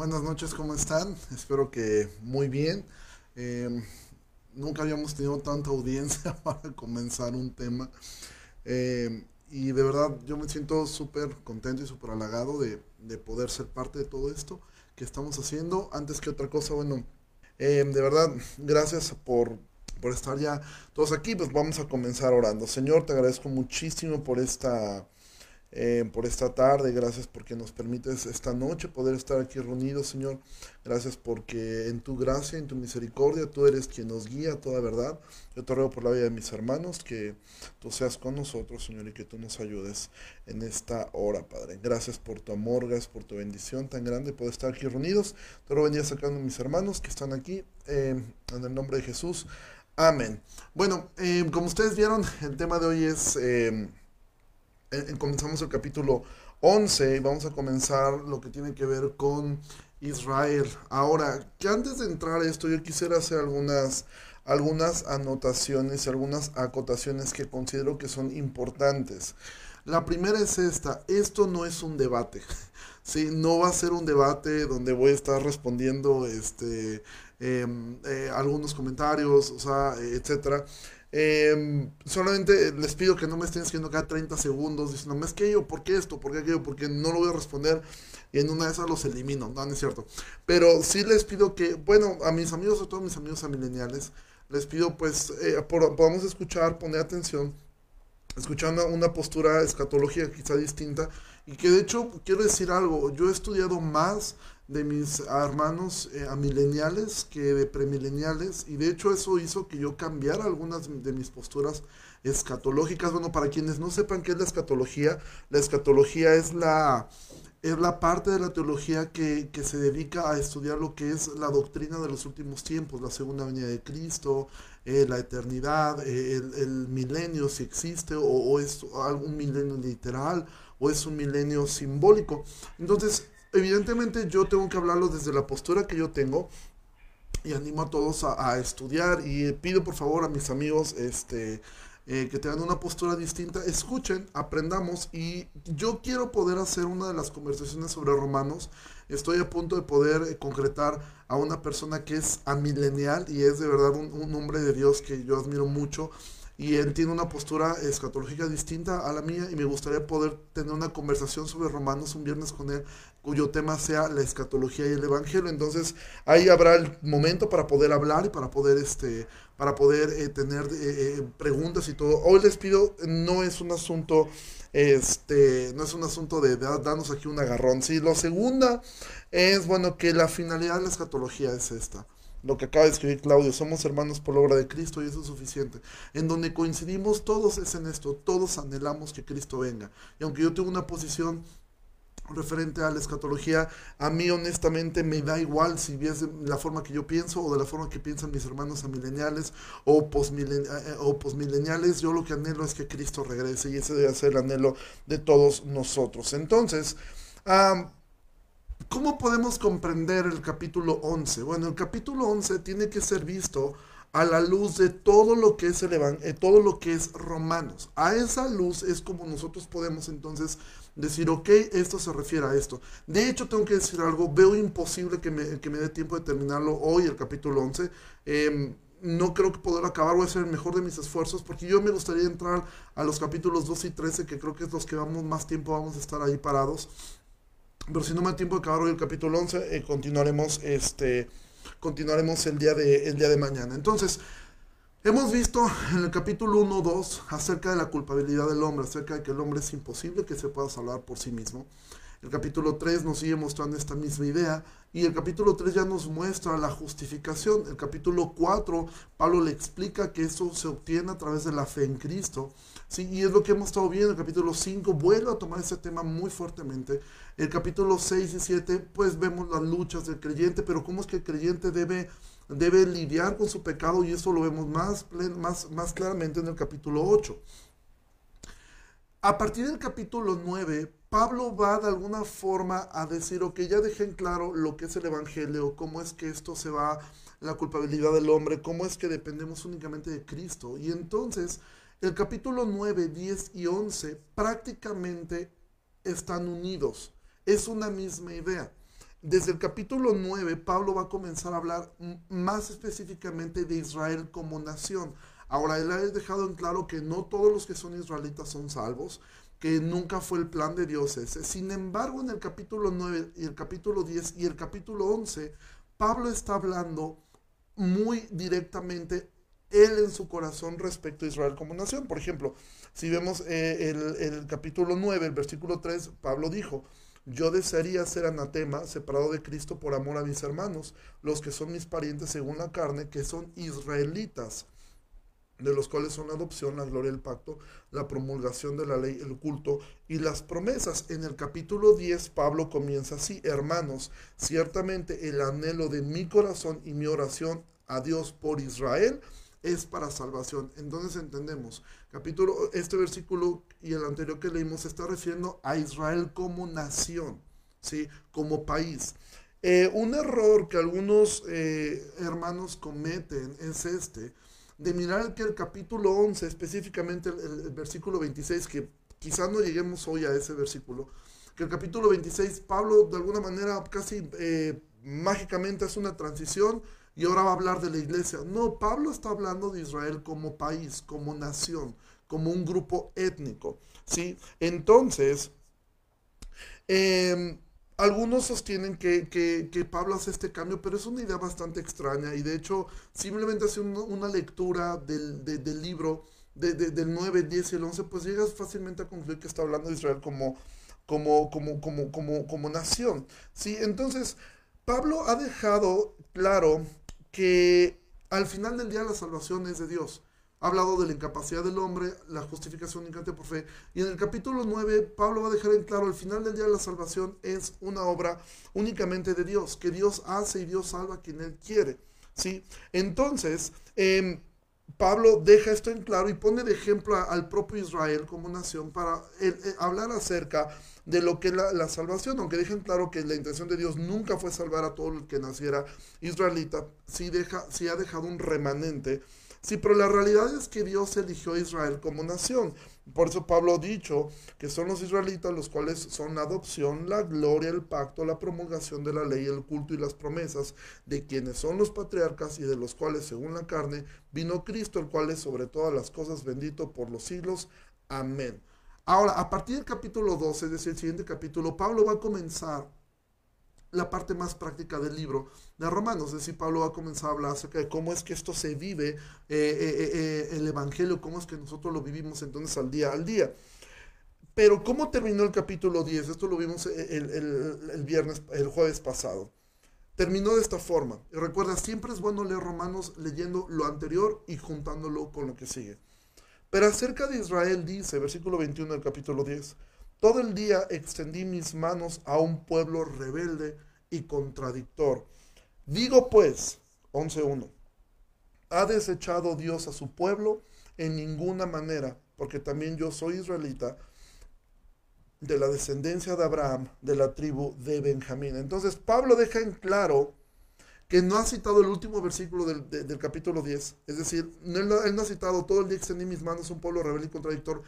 buenas noches, ¿cómo están? Espero que muy bien. Eh, nunca habíamos tenido tanta audiencia para comenzar un tema. Eh, y de verdad yo me siento súper contento y súper halagado de, de, poder ser parte de todo esto que estamos haciendo. Antes que otra cosa, bueno, eh, de verdad, gracias por, por estar ya todos aquí. Pues vamos a comenzar orando. Señor, te agradezco muchísimo por esta eh, por esta tarde, gracias porque nos permites esta noche poder estar aquí reunidos, Señor. Gracias porque en tu gracia, en tu misericordia, tú eres quien nos guía a toda verdad. Yo te ruego por la vida de mis hermanos que tú seas con nosotros, Señor, y que tú nos ayudes en esta hora, Padre. Gracias por tu amor, gracias por tu bendición tan grande poder estar aquí reunidos. Te ruego bendiga sacando mis hermanos que están aquí, eh, en el nombre de Jesús. Amén. Bueno, eh, como ustedes vieron, el tema de hoy es... Eh, comenzamos el capítulo 11 y vamos a comenzar lo que tiene que ver con Israel. Ahora, que antes de entrar a esto, yo quisiera hacer algunas, algunas anotaciones algunas acotaciones que considero que son importantes. La primera es esta, esto no es un debate, ¿sí? no va a ser un debate donde voy a estar respondiendo este, em, eh, algunos comentarios, o sea, etcétera. Eh, solamente les pido que no me estén haciendo cada 30 segundos diciendo, es que yo, ¿por qué esto? ¿Por qué aquello? Porque no lo voy a responder y en una de esas los elimino, no, es cierto. Pero sí les pido que, bueno, a mis amigos, a todos mis amigos mileniales, les pido pues eh, podamos escuchar, poner atención, escuchando una postura escatológica quizá distinta y que de hecho quiero decir algo, yo he estudiado más de mis hermanos eh, amileniales que de premileniales y de hecho eso hizo que yo cambiara algunas de mis posturas escatológicas. Bueno, para quienes no sepan qué es la escatología, la escatología es la, es la parte de la teología que, que, se dedica a estudiar lo que es la doctrina de los últimos tiempos, la segunda venida de Cristo, eh, la eternidad, eh, el, el, milenio si existe o, o es algún milenio literal o es un milenio simbólico. Entonces, evidentemente yo tengo que hablarlo desde la postura que yo tengo y animo a todos a, estudiar y pido por favor a mis amigos este eh, que tengan una postura distinta, escuchen, aprendamos y yo quiero poder hacer una de las conversaciones sobre romanos. Estoy a punto de poder eh, concretar a una persona que es amilenial y es de verdad un, un hombre de Dios que yo admiro mucho y él tiene una postura escatológica distinta a la mía y me gustaría poder tener una conversación sobre Romanos un viernes con él cuyo tema sea la escatología y el evangelio. Entonces ahí habrá el momento para poder hablar y para poder este para poder eh, tener eh, eh, preguntas y todo. Hoy les pido no es un asunto este no es un asunto de, de darnos aquí un agarrón. Sí, lo segunda es bueno que la finalidad de la escatología es esta lo que acaba de escribir Claudio, somos hermanos por la obra de Cristo y eso es suficiente. En donde coincidimos todos es en esto, todos anhelamos que Cristo venga. Y aunque yo tengo una posición referente a la escatología, a mí honestamente me da igual si es de la forma que yo pienso o de la forma que piensan mis hermanos amileniales o, eh, o posmileniales, yo lo que anhelo es que Cristo regrese y ese debe ser el anhelo de todos nosotros. Entonces, ¿Cómo podemos comprender el capítulo 11? Bueno, el capítulo 11 tiene que ser visto a la luz de todo lo que es el eh, todo lo que es Romanos. A esa luz es como nosotros podemos entonces decir, ok, esto se refiere a esto. De hecho, tengo que decir algo, veo imposible que me, que me dé tiempo de terminarlo hoy, el capítulo 11. Em, no creo que poder acabar, voy a hacer el mejor de mis esfuerzos, porque yo me gustaría entrar a los capítulos 12 y 13, que creo que es los que vamos más tiempo vamos a estar ahí parados. Pero si no me da tiempo de acabar hoy el capítulo 11, eh, continuaremos, este, continuaremos el día, de, el día de mañana. Entonces, hemos visto en el capítulo 1, 2 acerca de la culpabilidad del hombre, acerca de que el hombre es imposible que se pueda salvar por sí mismo. El capítulo 3 nos sigue mostrando esta misma idea y el capítulo 3 ya nos muestra la justificación. El capítulo 4, Pablo le explica que eso se obtiene a través de la fe en Cristo. ¿Sí? Y es lo que hemos estado viendo. El capítulo 5 vuelve a tomar ese tema muy fuertemente. El capítulo 6 y 7, pues vemos las luchas del creyente, pero cómo es que el creyente debe, debe lidiar con su pecado y eso lo vemos más, más, más claramente en el capítulo 8. A partir del capítulo 9, Pablo va de alguna forma a decir, ok, ya dejen claro lo que es el Evangelio, cómo es que esto se va, la culpabilidad del hombre, cómo es que dependemos únicamente de Cristo. Y entonces, el capítulo 9, 10 y 11 prácticamente están unidos. Es una misma idea. desde el capítulo 9, Pablo va a comenzar a hablar más específicamente de Israel como nación. Ahora, él ha dejado en claro que no todos los que son israelitas son salvos, que nunca fue el plan de Dios ese. Sin embargo, en el capítulo 9 y el capítulo 10 y el capítulo 11, Pablo está hablando muy directamente él en su corazón respecto a Israel como nación. Por ejemplo, si vemos eh, el, el capítulo 9, el versículo 3, Pablo dijo, yo desearía ser anatema, separado de Cristo por amor a mis hermanos, los que son mis parientes según la carne, que son israelitas, de los cuales son la adopción, la gloria del pacto, la promulgación de la ley, el culto y las promesas. En el capítulo 10 Pablo comienza así, hermanos, ciertamente el anhelo de mi corazón y mi oración a Dios por Israel es para salvación. Entonces entendemos, capítulo, este versículo y el anterior que leímos está refiriendo a Israel como nación, ¿sí? como país. Eh, un error que algunos eh, hermanos cometen es este, de mirar que el capítulo 11, específicamente el, versículo 26, que quizás no lleguemos hoy a ese versículo, que el capítulo 26, Pablo de alguna manera casi eh, mágicamente hace una transición y ahora va a hablar de la iglesia. No, Pablo está hablando de Israel como país, como nación, como un grupo étnico. ¿sí? Entonces, em, algunos sostienen que, Pablo hace este cambio, pero es una idea bastante extraña y de hecho simplemente hace una lectura del, libro del 9, 10 y el 11, pues llegas fácilmente a concluir que está hablando de Israel como, como, como, como, como, como nación. ¿sí? Entonces, Pablo ha dejado claro que al final del día la salvación es de Dios. Ha hablado de la incapacidad del hombre, la justificación únicamente por fe. Y en el capítulo 9, Pablo va a dejar en claro, al final del día la salvación es una obra únicamente de Dios, que Dios hace y Dios salva a quien Él quiere. ¿sí? Entonces, em, Pablo deja esto en claro y pone de ejemplo al propio Israel como nación para eh, eh, hablar acerca de lo que es la, salvación, aunque dejen claro que la intención de Dios nunca fue salvar a todo el que naciera israelita, sí, deja, sí ha dejado un remanente Sí, pero la realidad es que Dios eligió a Israel como nación. Por eso Pablo ha dicho que son los israelitas los cuales son la adopción, la gloria, el pacto, la promulgación de la ley, el culto y las promesas de quienes son los patriarcas y de los cuales, según la carne, vino Cristo, el cual es sobre todas las cosas bendito por los siglos. Amén. Ahora, a partir del capítulo 12, es decir, el siguiente capítulo, Pablo va a comenzar la parte más práctica del libro de Romanos. Es decir, Pablo va a comenzar a hablar acerca de cómo es que esto se vive, eh, eh, eh, el Evangelio, cómo es que nosotros lo vivimos entonces al día al día. Pero ¿cómo terminó el capítulo 10? Esto lo vimos el, el, viernes, el jueves pasado. Terminó de esta forma. Y recuerda, siempre es bueno leer Romanos leyendo lo anterior y juntándolo con lo que sigue. Pero acerca de Israel dice, versículo 21 del capítulo 10, todo el día extendí mis manos a un pueblo rebelde y contradictor. Digo pues, 11.1, ¿ha desechado Dios a su pueblo? En ninguna manera, porque también yo soy israelita de la descendencia de Abraham, de la tribu de Benjamín. Entonces Pablo deja en claro que no ha citado el último versículo del, capítulo 10. Es decir, él no, ha citado todo el día extendí mis manos un pueblo rebelde y contradictor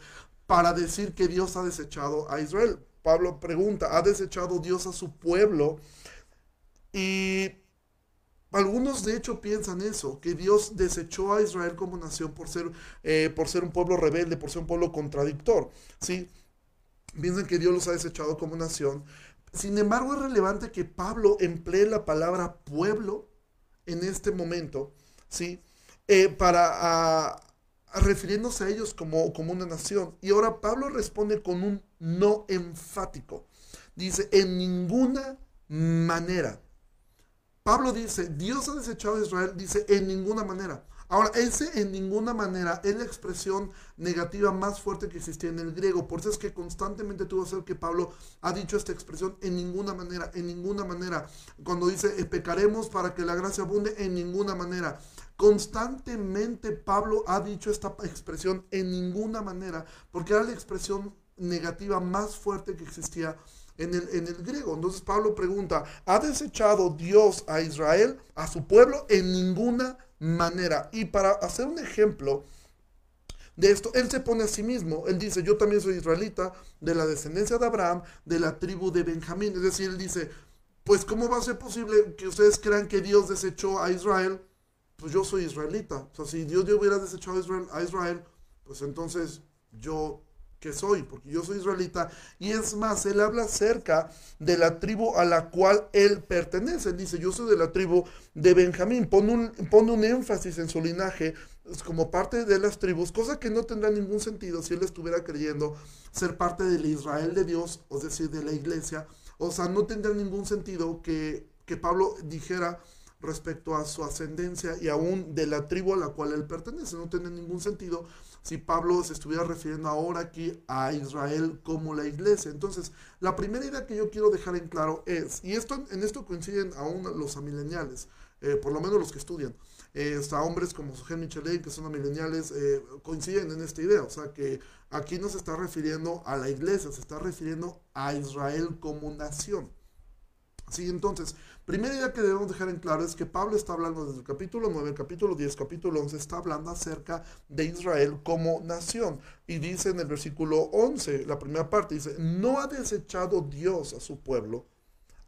para decir que Dios ha desechado a Israel. Pablo pregunta, ¿ha desechado Dios a su pueblo? Y algunos de hecho piensan eso, que Dios desechó a Israel como nación por ser, eh, por ser un pueblo rebelde, por ser un pueblo contradictor. ¿sí? Piensan que Dios los ha desechado como nación. Sin embargo, es relevante que Pablo emplee la palabra pueblo en este momento, ¿sí? Eh, para refiriéndose a ellos como, como una nación. Y ahora Pablo responde con un no enfático. Dice, en ninguna manera. Pablo dice, Dios ha desechado a Israel, dice, en ninguna manera. Ahora, ese en ninguna manera es la expresión negativa más fuerte que existía en el griego. Por eso es que constantemente tuvo que ser que Pablo ha dicho esta expresión en ninguna manera, en ninguna manera. Cuando dice, eh, pecaremos para que la gracia abunde, en ninguna manera. Constantemente Pablo ha dicho esta expresión en ninguna manera, porque era la expresión negativa más fuerte que existía en el, en el, griego. Entonces Pablo pregunta, ¿ha desechado Dios a Israel, a su pueblo? En ninguna manera. Y para hacer un ejemplo de esto, él se pone a sí mismo. Él dice, yo también soy israelita, de la descendencia de Abraham, de la tribu de Benjamín. Es decir, él dice, pues ¿cómo va a ser posible que ustedes crean que Dios desechó a Israel? Pues yo soy israelita. O sea, si Dios hubiera desechado a Israel, a Israel pues entonces yo que soy, porque yo soy israelita. Y es más, él habla acerca de la tribu a la cual él pertenece. Él dice, yo soy de la tribu de Benjamín. Pone un, un énfasis en su linaje como parte de las tribus, cosa que no tendrá ningún sentido si él estuviera creyendo ser parte del Israel de Dios, o decir, de la iglesia. O sea, no tendrá ningún sentido que, que Pablo dijera respecto a su ascendencia y aún de la tribu a la cual él pertenece. No tiene ningún sentido si Pablo se estuviera refiriendo ahora aquí a Israel como la iglesia. Entonces, la primera idea que yo quiero dejar en claro es, y esto en esto coinciden aún los amileniales, eh, por lo menos los que estudian, eh, hasta hombres como Sugen Michelet, que son amileniales, eh, coinciden en esta idea. O sea que aquí no se está refiriendo a la iglesia, se está refiriendo a Israel como nación. Sí, entonces, Primera idea que debemos dejar en claro es que Pablo está hablando desde el capítulo 9, capítulo 10, capítulo 11, está hablando acerca de Israel como nación. Y dice en el versículo 11, la primera parte, dice, no ha desechado Dios a su pueblo,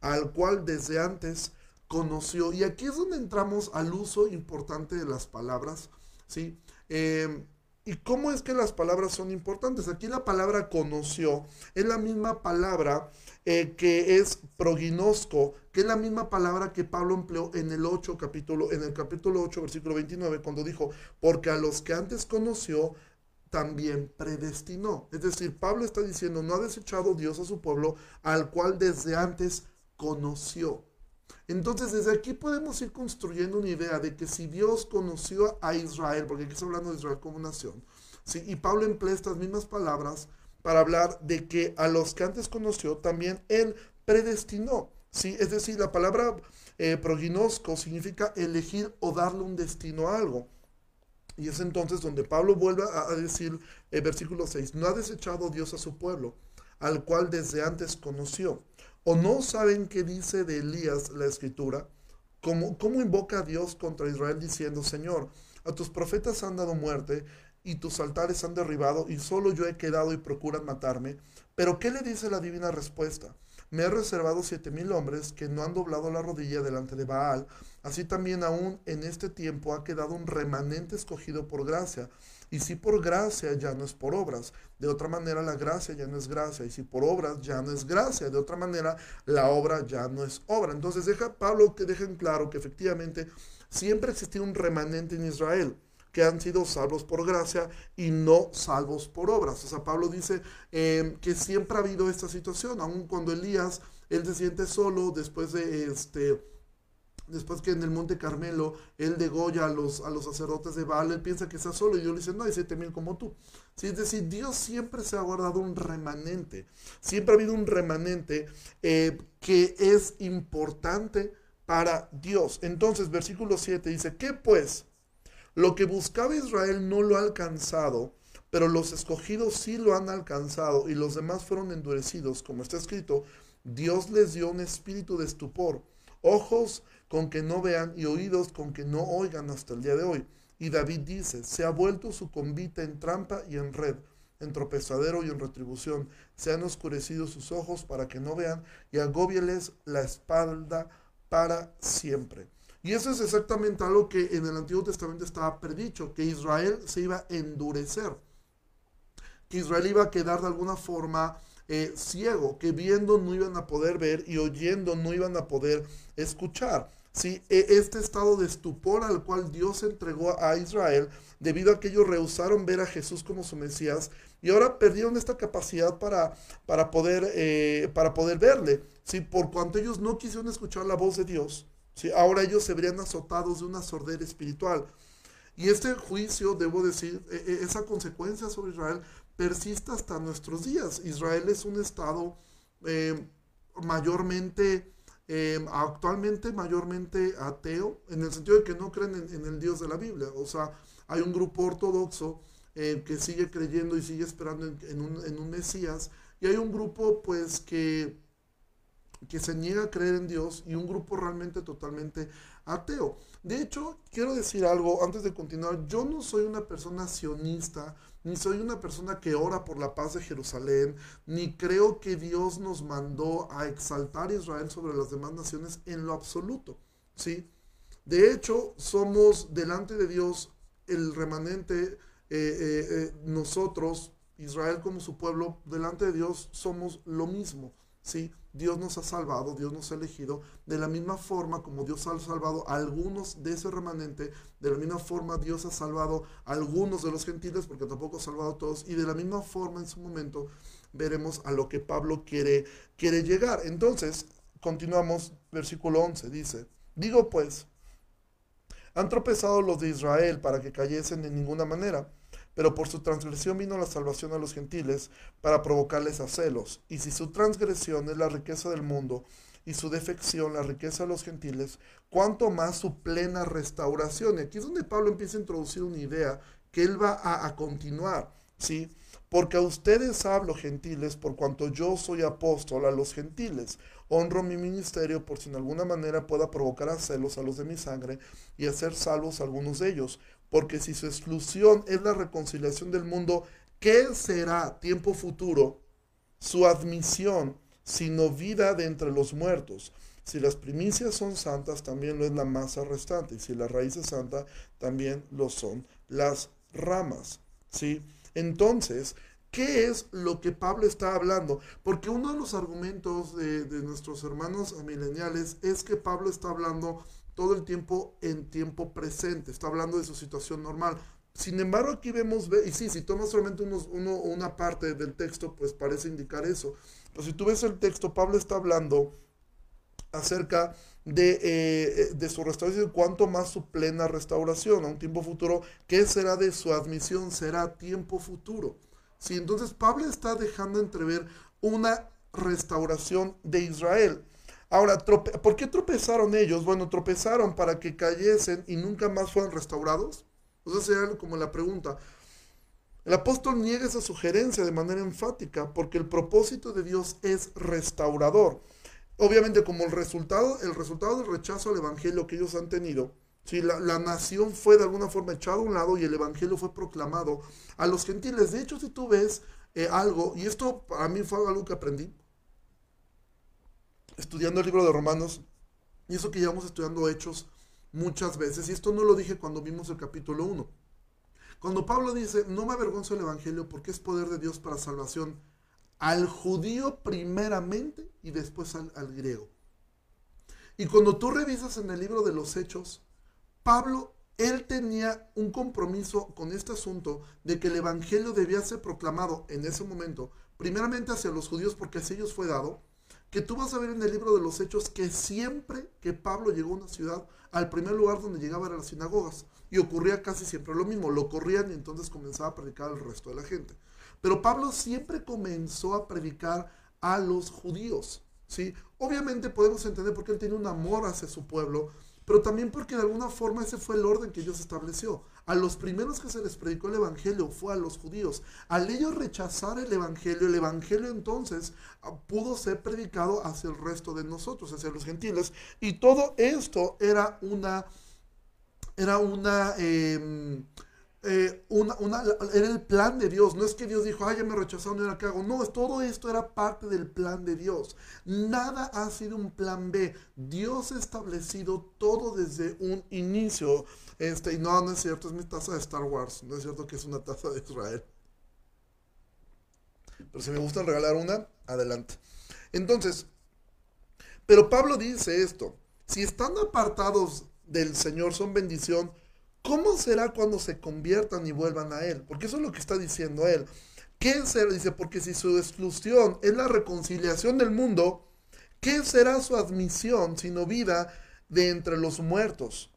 al cual desde antes conoció. Y aquí es donde entramos al uso importante de las palabras, ¿sí? Eh, ¿Y cómo es que las palabras son importantes? Aquí la palabra conoció es la misma palabra eh, que es proginosco, que es la misma palabra que Pablo empleó en el 8 capítulo, en el capítulo 8, versículo 29, cuando dijo, porque a los que antes conoció, también predestinó. Es decir, Pablo está diciendo, no ha desechado Dios a su pueblo, al cual desde antes conoció. Entonces, desde aquí podemos ir construyendo una idea de que si Dios conoció a Israel, porque aquí está hablando de Israel como nación, ¿sí? y Pablo emplea estas mismas palabras para hablar de que a los que antes conoció, también Él predestinó. ¿sí? Es decir, la palabra eh, proginosco significa elegir o darle un destino a algo. Y es entonces donde Pablo vuelve a, decir, el versículo 6, no ha desechado Dios a su pueblo, al cual desde antes conoció. ¿O no saben qué dice de Elías la escritura? ¿Cómo, ¿Cómo invoca a Dios contra Israel diciendo, Señor, a tus profetas han dado muerte y tus altares han derribado y solo yo he quedado y procuran matarme? Pero ¿qué le dice la divina respuesta? Me he reservado siete mil hombres que no han doblado la rodilla delante de Baal. Así también aún en este tiempo ha quedado un remanente escogido por gracia y si por gracia ya no es por obras, de otra manera la gracia ya no es gracia. Y si por obras ya no es gracia, de otra manera la obra ya no es obra. Entonces deja Pablo que dejen claro que efectivamente siempre existió un remanente en Israel que han sido salvos por gracia y no salvos por obras. O sea, Pablo dice eh, que siempre ha habido esta situación, aun cuando Elías, él se siente solo después de este después que en el Monte Carmelo él degolla a los, a los sacerdotes de Baal, él piensa que está solo y Dios le dice, no, hay siete mil como tú. ¿Sí? Es decir, Dios siempre se ha guardado un remanente, siempre ha habido un remanente eh, que es importante para Dios. Entonces, versículo 7 dice, ¿qué pues? Lo que buscaba Israel no lo ha alcanzado, pero los escogidos sí lo han alcanzado y los demás fueron endurecidos, como está escrito, Dios les dio un espíritu de estupor, ojos con que no vean y oídos con que no oigan hasta el día de hoy. Y David dice, se ha vuelto su convite en trampa y en red, en tropezadero y en retribución. Se han oscurecido sus ojos para que no vean y agóbieles la espalda para siempre. Y eso es exactamente algo que en el Antiguo Testamento estaba predicho, que Israel se iba a endurecer, que Israel iba a quedar de alguna forma eh, ciego, que viendo no iban a poder ver y oyendo no iban a poder escuchar. ¿sí? E, este estado de estupor al cual Dios entregó a Israel, debido a que ellos rehusaron ver a Jesús como su Mesías, y ahora perdieron esta capacidad para, para, poder, eh, para poder verle, ¿sí? por cuanto ellos no quisieron escuchar la voz de Dios. ¿sí? Ahora ellos se verían azotados de una sordera espiritual. Y este juicio, debo decir, e, e, esa consecuencia sobre Israel persiste hasta nuestros días. Israel es un estado eh, mayormente, eh, actualmente mayormente ateo, en el sentido de que no creen en, el Dios de la Biblia. O sea, hay un grupo ortodoxo eh, que sigue creyendo y sigue esperando en, un, en, un, Mesías, y hay un grupo pues que que se niega a creer en Dios y un grupo realmente totalmente ateo. De hecho, quiero decir algo antes de continuar. Yo no soy una persona sionista, ni soy una persona que ora por la paz de Jerusalén, ni creo que Dios nos mandó a exaltar a Israel sobre las demás naciones en lo absoluto. ¿sí? De hecho, somos delante de Dios el remanente, eh, eh, eh, nosotros, Israel como su pueblo, delante de Dios somos lo mismo. ¿sí? Dios nos ha salvado, Dios nos ha elegido, de la misma forma como Dios ha salvado a algunos de ese remanente, de la misma forma Dios ha salvado a algunos de los gentiles, porque tampoco ha salvado a todos, y de la misma forma en su momento veremos a lo que Pablo quiere, quiere llegar. Entonces, continuamos, versículo 11, dice, digo pues, han tropezado los de Israel para que cayesen de ninguna manera pero por su transgresión vino la salvación a los gentiles para provocarles a celos. Y si su transgresión es la riqueza del mundo y su defección la riqueza de los gentiles, cuánto más su plena restauración. Y aquí es donde Pablo empieza a introducir una idea que él va a, a continuar, ¿sí? Porque a ustedes hablo, gentiles, por cuanto yo soy apóstol a los gentiles. Honro mi ministerio por si en alguna manera pueda provocar a celos a los de mi sangre y hacer salvos a algunos de ellos. Porque si su exclusión es la reconciliación del mundo, ¿qué será tiempo futuro su admisión, sino vida de entre los muertos? Si las primicias son santas, también lo es la masa restante. Y si la raíz es santa, también lo son las ramas. ¿Sí? Entonces, ¿qué es lo que Pablo está hablando? Porque uno de los argumentos de, de nuestros hermanos mileniales es que Pablo está hablando todo el tiempo en tiempo presente, está hablando de su situación normal. Sin embargo, aquí vemos, y sí, si tomas solamente unos, uno, una parte del texto, pues parece indicar eso. Pero si tú ves el texto, Pablo está hablando acerca de, eh, de su restauración, cuanto más su plena restauración a un tiempo futuro, ¿qué será de su admisión? Será tiempo futuro. Sí, entonces Pablo está dejando entrever una restauración de Israel. Ahora, ¿por qué tropezaron ellos? Bueno, tropezaron para que cayesen y nunca más fueran restaurados. O sea, sería como la pregunta. El apóstol niega esa sugerencia de manera enfática porque el propósito de Dios es restaurador. Obviamente, como el resultado, el resultado del rechazo al evangelio que ellos han tenido, si la, nación fue de alguna forma echada a un lado y el evangelio fue proclamado a los gentiles. De hecho, si tú ves eh, algo, y esto para mí fue algo que aprendí, estudiando el libro de Romanos, y eso que llevamos estudiando hechos muchas veces, y esto no lo dije cuando vimos el capítulo 1. Cuando Pablo dice, no me avergonzo el Evangelio porque es poder de Dios para salvación al judío primeramente y después al, al griego. Y cuando tú revisas en el libro de los hechos, Pablo, él tenía un compromiso con este asunto de que el Evangelio debía ser proclamado en ese momento, primeramente hacia los judíos porque así ellos fue dado, que tú vas a ver en el libro de los Hechos que siempre que Pablo llegó a una ciudad, al primer lugar donde llegaba era las sinagogas. Y ocurría casi siempre lo mismo, lo corrían y entonces comenzaba a predicar al resto de la gente. Pero Pablo siempre comenzó a predicar a los judíos. ¿sí? Obviamente podemos entender por qué él tiene un amor hacia su pueblo, pero también porque de alguna forma ese fue el orden que Dios estableció. A los primeros que se les predicó el Evangelio fue a los judíos. Al ellos rechazar el Evangelio, el Evangelio entonces ah, pudo ser predicado hacia el resto de nosotros, hacia los gentiles. Y todo esto era una, era una, em, eh, una, era el plan de Dios. No es que Dios dijo, ay, ya me rechazaron, ¿y ahora qué hago? No, todo esto era parte del plan de Dios. Nada ha sido un plan B. Dios ha establecido todo desde un inicio. Este, y no, no es cierto, es mi taza de Star Wars. No es cierto que es una taza de Israel. Pero si me gusta regalar una, adelante. Entonces, pero Pablo dice esto. Si están apartados del Señor son bendición, ¿Cómo será cuando se conviertan y vuelvan a Él? Porque eso es lo que está diciendo Él. ¿Qué será? Dice, porque si su exclusión es la reconciliación del mundo, ¿qué será su admisión sino vida de entre los muertos?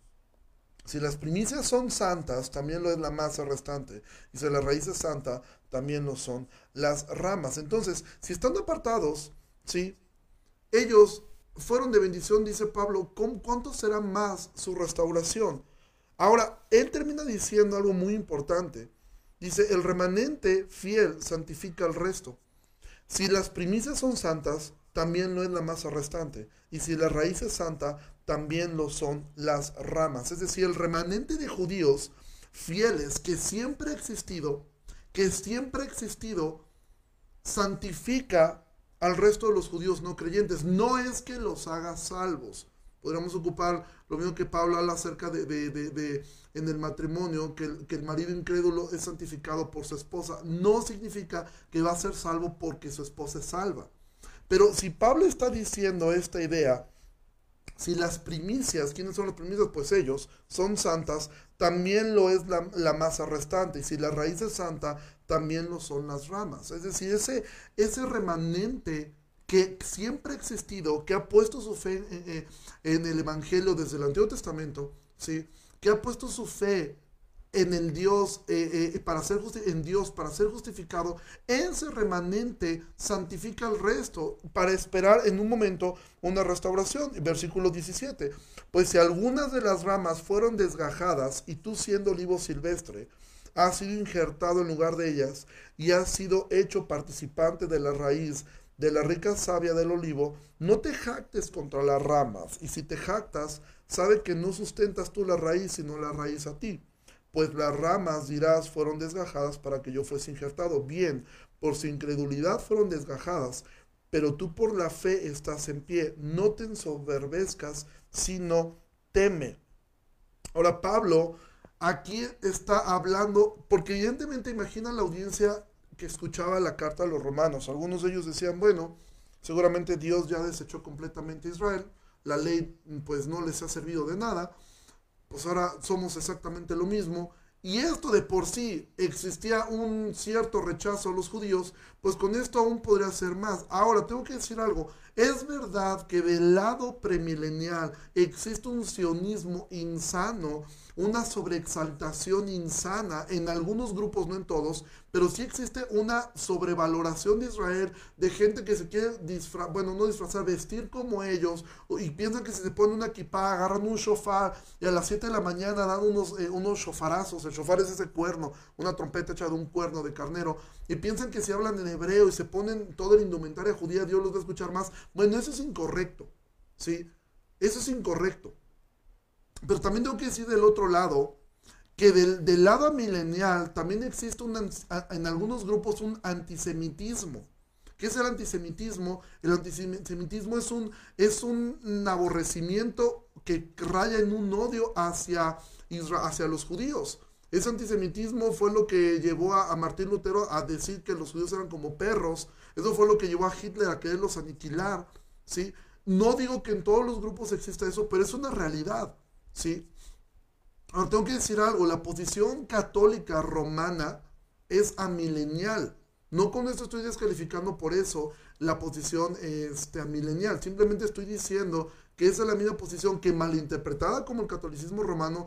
Si las primicias son santas, también lo es la masa restante. Y si la raíz es santa, también lo son las ramas. Entonces, si están apartados, ¿sí? Ellos fueron de bendición, dice Pablo, ¿cuánto será más su restauración? Ahora, él termina diciendo algo muy importante. Dice, el remanente fiel santifica al resto. Si las primicias son santas, también lo es la masa restante. Y si la raíz es santa, también lo son las ramas. Es decir, el remanente de judíos fieles que siempre ha existido, que siempre ha existido, santifica al resto de los judíos no creyentes. No es que los haga salvos. Podríamos ocupar lo mismo que Pablo habla acerca de, de, en el matrimonio, que que el, marido incrédulo es santificado por su esposa. No significa que va a ser salvo porque su esposa es salva. Pero si Pablo está diciendo esta idea, si las primicias, ¿quiénes son las primicias? Pues ellos son santas, también lo es la, masa restante. Y si la raíz es santa, también lo son las ramas. Es decir, ese, ese remanente que siempre ha existido, que ha puesto su fe en, en el Evangelio desde el Antiguo Testamento, ¿sí? que ha puesto su fe en el Dios, eh, eh, para ser en Dios, para ser justificado, ese remanente santifica al resto para esperar en un momento una restauración. Versículo 17. Pues si algunas de las ramas fueron desgajadas y tú siendo olivo silvestre, has sido injertado en lugar de ellas y has sido hecho participante de la raíz de la rica savia del olivo, no te jactes contra las ramas, y si te jactas, sabe que no sustentas tú la raíz, sino la raíz a ti pues las ramas, dirás, fueron desgajadas para que yo fuese injertado. Bien, por su incredulidad fueron desgajadas, pero tú por la fe estás en pie. No te ensoberbezcas, sino teme. Ahora Pablo aquí está hablando, porque evidentemente imagina la audiencia que escuchaba la carta a los romanos. Algunos de ellos decían, bueno, seguramente Dios ya desechó completamente a Israel, la ley pues no les ha servido de nada pues ahora somos exactamente lo mismo. Y esto de por sí existía un cierto rechazo a los judíos, pues con esto aún podría ser más. Ahora, tengo que decir algo. Es verdad que del lado premilenial existe un sionismo insano una sobreexaltación insana en algunos grupos, no en todos, pero sí existe una sobrevaloración de Israel de gente que se quiere disfrazar, bueno, no disfrazar, vestir como ellos y piensan que si se ponen una equipa, agarran un shofar y a las 7 de la mañana dan unos, eh, unos shofarazos, el shofar es ese cuerno, una trompeta hecha de un cuerno de carnero, y piensan que si hablan en hebreo y se ponen toda la indumentaria judía, Dios los va a escuchar más. Bueno, eso es incorrecto, ¿sí? Eso es incorrecto. Pero también tengo que decir del otro lado que del, del lado milenial también existe un, en algunos grupos un antisemitismo. ¿Qué es el antisemitismo? El antisemitismo es un, es un aborrecimiento que raya en un odio hacia, hacia los judíos. Ese antisemitismo fue lo que llevó a, a, Martín Lutero a decir que los judíos eran como perros. Eso fue lo que llevó a Hitler a quererlos aniquilar. ¿sí? No digo que en todos los grupos exista eso, pero es una realidad. ¿sí? Ahora tengo que decir algo, la posición católica romana es amilenial. No con esto estoy descalificando por eso la posición este, amilenial. Simplemente estoy diciendo que esa es la misma posición que malinterpretada como el catolicismo romano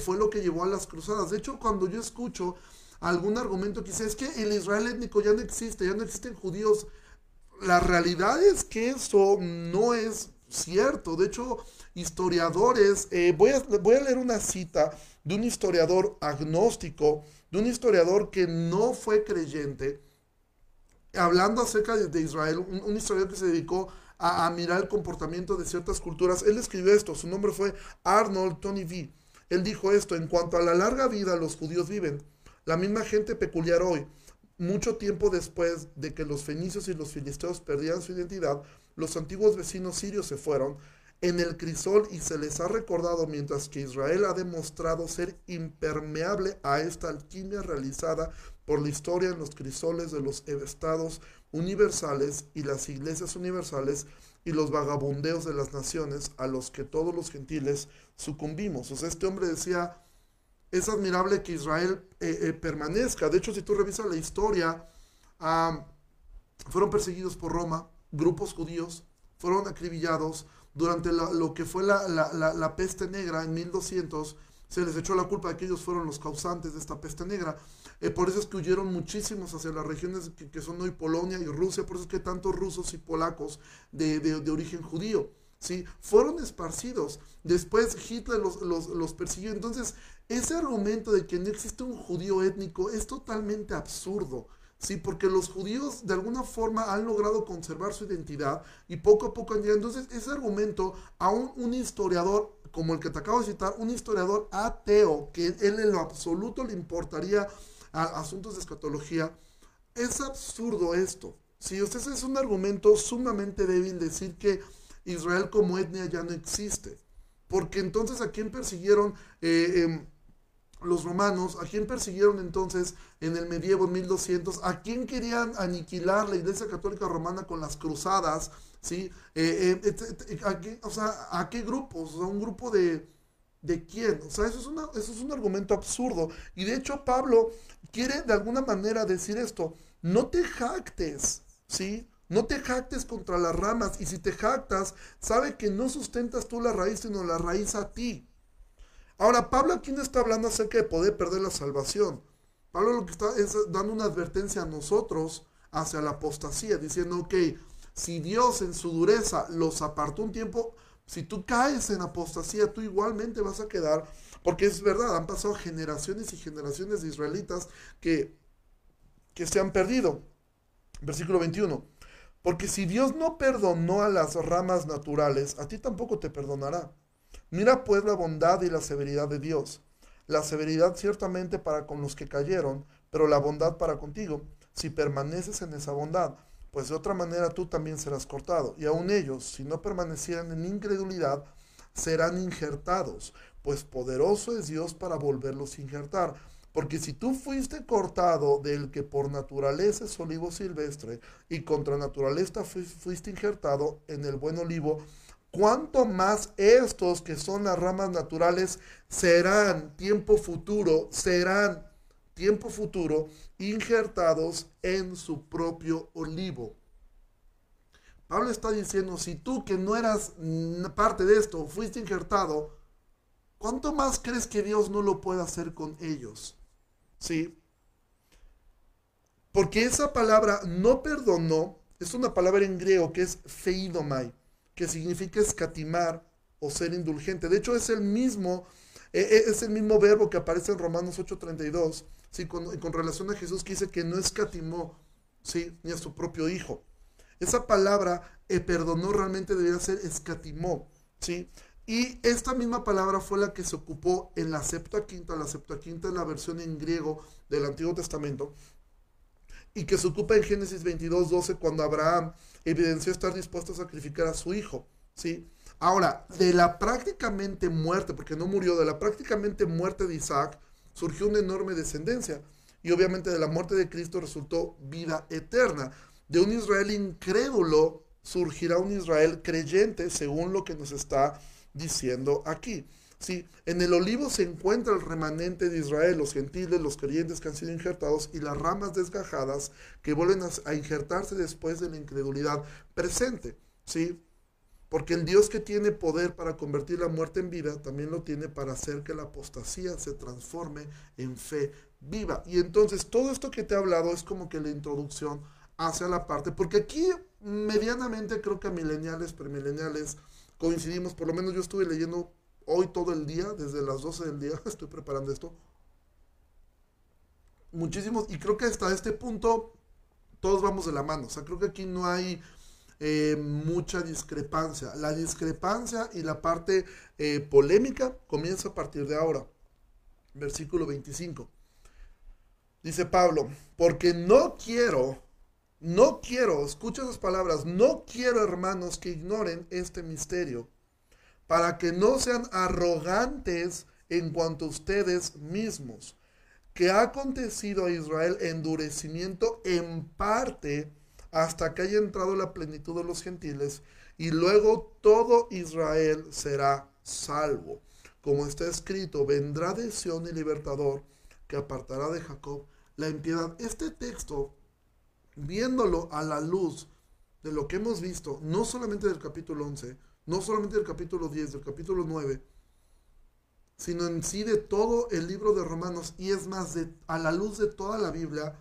fue lo que llevó a las cruzadas. De hecho, cuando yo escucho algún argumento que es que el Israel étnico ya no existe, ya no existen judíos, la realidad es que eso no es cierto. De hecho, historiadores, eh, voy, a, voy a leer una cita de un historiador agnóstico, de un historiador que no fue creyente, hablando acerca de, Israel, un, historiador que se dedicó a, a, mirar el comportamiento de ciertas culturas. Él escribió esto, su nombre fue Arnold Tony V. Él dijo esto, en cuanto a la larga vida los judíos viven, la misma gente peculiar hoy, mucho tiempo después de que los fenicios y los filisteos perdieran su identidad, los antiguos vecinos sirios se fueron en el crisol y se les ha recordado mientras que Israel ha demostrado ser impermeable a esta alquimia realizada por la historia en los crisoles de los estados universales y las iglesias universales y los vagabundeos de las naciones a los que todos los gentiles sucumbimos. O sea, este hombre decía, es admirable que Israel eh, eh, permanezca. De hecho, si tú revisas la historia, fueron perseguidos por Roma, grupos judíos, fueron acribillados, durante lo que fue la, peste negra en 1200, se les echó la culpa de que ellos fueron los causantes de esta peste negra. Eh, por eso es que huyeron muchísimos hacia las regiones que, son hoy Polonia y Rusia, por eso es que tantos rusos y polacos de, origen judío. ¿sí? Fueron esparcidos. Después Hitler los, los, persiguió. Entonces, ese argumento de que no existe un judío étnico es totalmente absurdo. Sí, porque los judíos de alguna forma han logrado conservar su identidad y poco a poco han llegado. Entonces, ese argumento, aún un historiador como el que te acabo de citar, un historiador ateo, que él en lo absoluto le importaría a asuntos de escatología, es absurdo esto. Si usted es un argumento sumamente débil decir que Israel como etnia ya no existe. Porque entonces a quién persiguieron eh, em, los romanos, a quién persiguieron entonces en el medievo en 1200, a quién querían aniquilar la iglesia católica romana con las cruzadas, ¿sí? Eh, eh, a qué, o sea, ¿a qué grupos? O sea, un grupo de, ¿De quién? O sea, eso es, una, eso es un argumento absurdo. Y de hecho Pablo quiere de alguna manera decir esto, no te jactes, ¿sí? No te jactes contra las ramas y si te jactas, sabe que no sustentas tú la raíz, sino la raíz a ti. Ahora, Pablo aquí no está hablando acerca de poder perder la salvación. Pablo lo que está es dando una advertencia a nosotros hacia la apostasía, diciendo, ok, si Dios en su dureza los apartó un tiempo, si tú caes en apostasía, tú igualmente vas a quedar, porque es verdad, han pasado generaciones y generaciones de israelitas que, que se han perdido. Versículo 21. Porque si Dios no perdonó a las ramas naturales, a ti tampoco te perdonará. Mira pues la bondad y la severidad de Dios. La severidad ciertamente para con los que cayeron, pero la bondad para contigo, si permaneces en esa bondad, pues de otra manera tú también serás cortado. Y aun ellos, si no permanecieran en incredulidad, serán injertados, pues poderoso es Dios para volverlos a injertar porque si tú fuiste cortado del que por naturaleza es olivo silvestre y contra naturaleza fuiste injertado en el buen olivo, cuánto más estos que son las ramas naturales serán tiempo futuro, serán tiempo futuro injertados en su propio olivo. Pablo está diciendo, si tú que no eras parte de esto fuiste injertado, ¿cuánto más crees que Dios no lo puede hacer con ellos? ¿Sí? Porque esa palabra no perdonó es una palabra en griego que es feidomai, que significa escatimar o ser indulgente. De hecho, es el mismo, e, e, es el mismo verbo que aparece en Romanos 8:32, ¿sí? con, relación a Jesús que dice que no escatimó ¿sí? ni a su propio hijo. Esa palabra eh, perdonó realmente debería ser escatimó. Y esta misma palabra fue la que se ocupó en la Septuaginta. La Septuaginta es la versión en griego del Antiguo Testamento. Y que se ocupa en Génesis 22, 12, cuando Abraham evidenció estar dispuesto a sacrificar a su hijo. ¿sí? Ahora, de la prácticamente muerte, porque no murió, de la prácticamente muerte de Isaac, surgió una enorme descendencia. Y obviamente de la muerte de Cristo resultó vida eterna. De un Israel incrédulo surgirá un Israel creyente, según lo que nos está diciendo aquí. Sí, en el olivo se encuentra el remanente de Israel, los gentiles, los creyentes que han sido injertados y las ramas desgajadas que vuelven a, injertarse después de la incredulidad presente. ¿sí? Porque el Dios que tiene poder para convertir la muerte en vida, también lo tiene para hacer que la apostasía se transforme en fe viva. Y entonces todo esto que te he hablado es como que la introducción hacia la parte, porque aquí medianamente creo que a mileniales, premileniales, coincidimos, por lo menos yo estuve leyendo hoy todo el día, desde las 12 del día, estoy preparando esto. Muchísimos, y creo que hasta este punto todos vamos de la mano, o sea, creo que aquí no hay eh, mucha discrepancia. La discrepancia y la parte eh, polémica comienza a partir de ahora. Versículo 25. Dice Pablo, porque no quiero no quiero, escucha esas palabras, no quiero hermanos que ignoren este misterio, para que no sean arrogantes en cuanto a ustedes mismos, que ha acontecido a Israel endurecimiento en parte hasta que haya entrado la plenitud de los gentiles, y luego todo Israel será salvo. Como está escrito, vendrá de Sión el libertador, que apartará de Jacob la impiedad. Este texto viéndolo a la luz de lo que hemos visto, no solamente del capítulo 11, no solamente del capítulo 10, del capítulo 9, sino en sí de todo el libro de Romanos y es más, a la luz de toda la Biblia,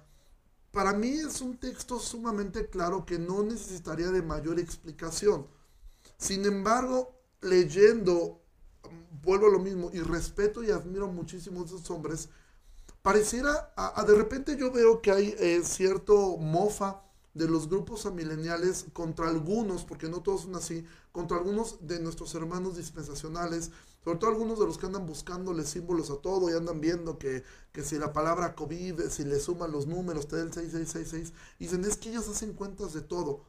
para mí es un texto sumamente claro que no necesitaría de mayor explicación. Sin embargo, leyendo, vuelvo a lo mismo, y respeto y admiro muchísimo a esos hombres, pareciera, de repente yo veo que hay eh, cierto mofa de los grupos amileniales contra algunos, porque no todos son así, contra algunos de nuestros hermanos dispensacionales, sobre todo algunos de los que andan buscándole símbolos a todo y andan viendo que, que si la palabra COVID, si le suman los números, te da el 6666, y dicen, es que ellos hacen cuentas de todo.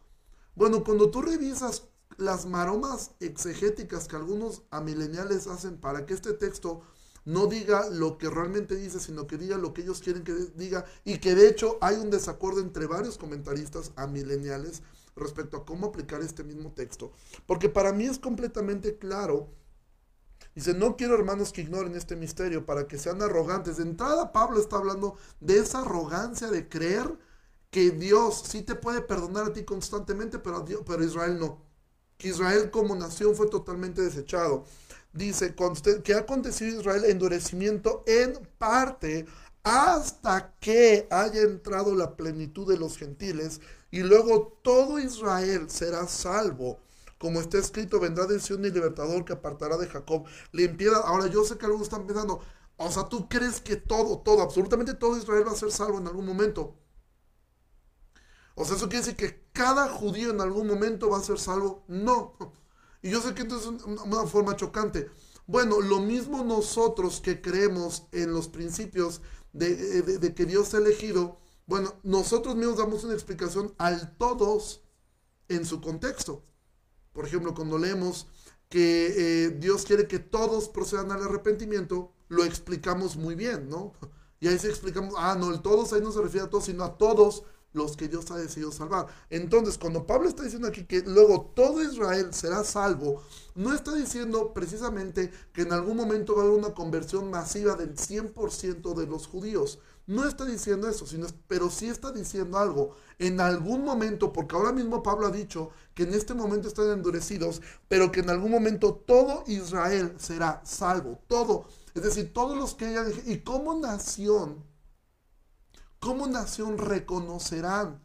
Bueno, cuando tú revisas las maromas exegéticas que algunos amileniales hacen para que este texto no diga lo que realmente dice, sino que diga lo que ellos quieren que diga y que de hecho hay un desacuerdo entre varios comentaristas a mileniales respecto a cómo aplicar este mismo texto. Porque para mí es completamente claro. Dice, no quiero hermanos que ignoren este misterio para que sean arrogantes. De entrada Pablo está hablando de esa arrogancia de creer que Dios sí te puede perdonar a ti constantemente, pero, pero Israel no. Que Israel como nación fue totalmente desechado dice que ha acontecido Israel endurecimiento en parte hasta que haya entrado la plenitud de los gentiles y luego todo Israel será salvo. Como está escrito, vendrá de Sion y libertador que apartará de Jacob limpieza. Ahora yo sé que algunos están pensando, o sea, tú crees que todo, todo, absolutamente todo Israel va a ser salvo en algún momento. O sea, eso quiere decir que cada judío en algún momento va a ser salvo. No. Y yo sé que esto es una forma chocante. Bueno, lo mismo nosotros que creemos en los principios de, que Dios ha elegido, bueno, nosotros mismos damos una explicación al todos en su contexto. Por ejemplo, cuando leemos que eh, Dios quiere que todos procedan al arrepentimiento, lo explicamos muy bien, ¿no? Y ahí sí explicamos, ah, no, el todos ahí no se refiere a todos, sino a todos los que Dios ha decidido salvar. Entonces, cuando Pablo está diciendo aquí que luego todo Israel será salvo, no está diciendo precisamente que en algún momento va a haber una conversión masiva del 100% de los judíos. No está diciendo eso, sino, pero sí está diciendo algo. En algún momento, porque ahora mismo Pablo ha dicho que en este momento están endurecidos, pero que en algún momento todo Israel será salvo. Todo. Es decir, todos los que hayan... Y como nación, ¿Cómo nación reconocerán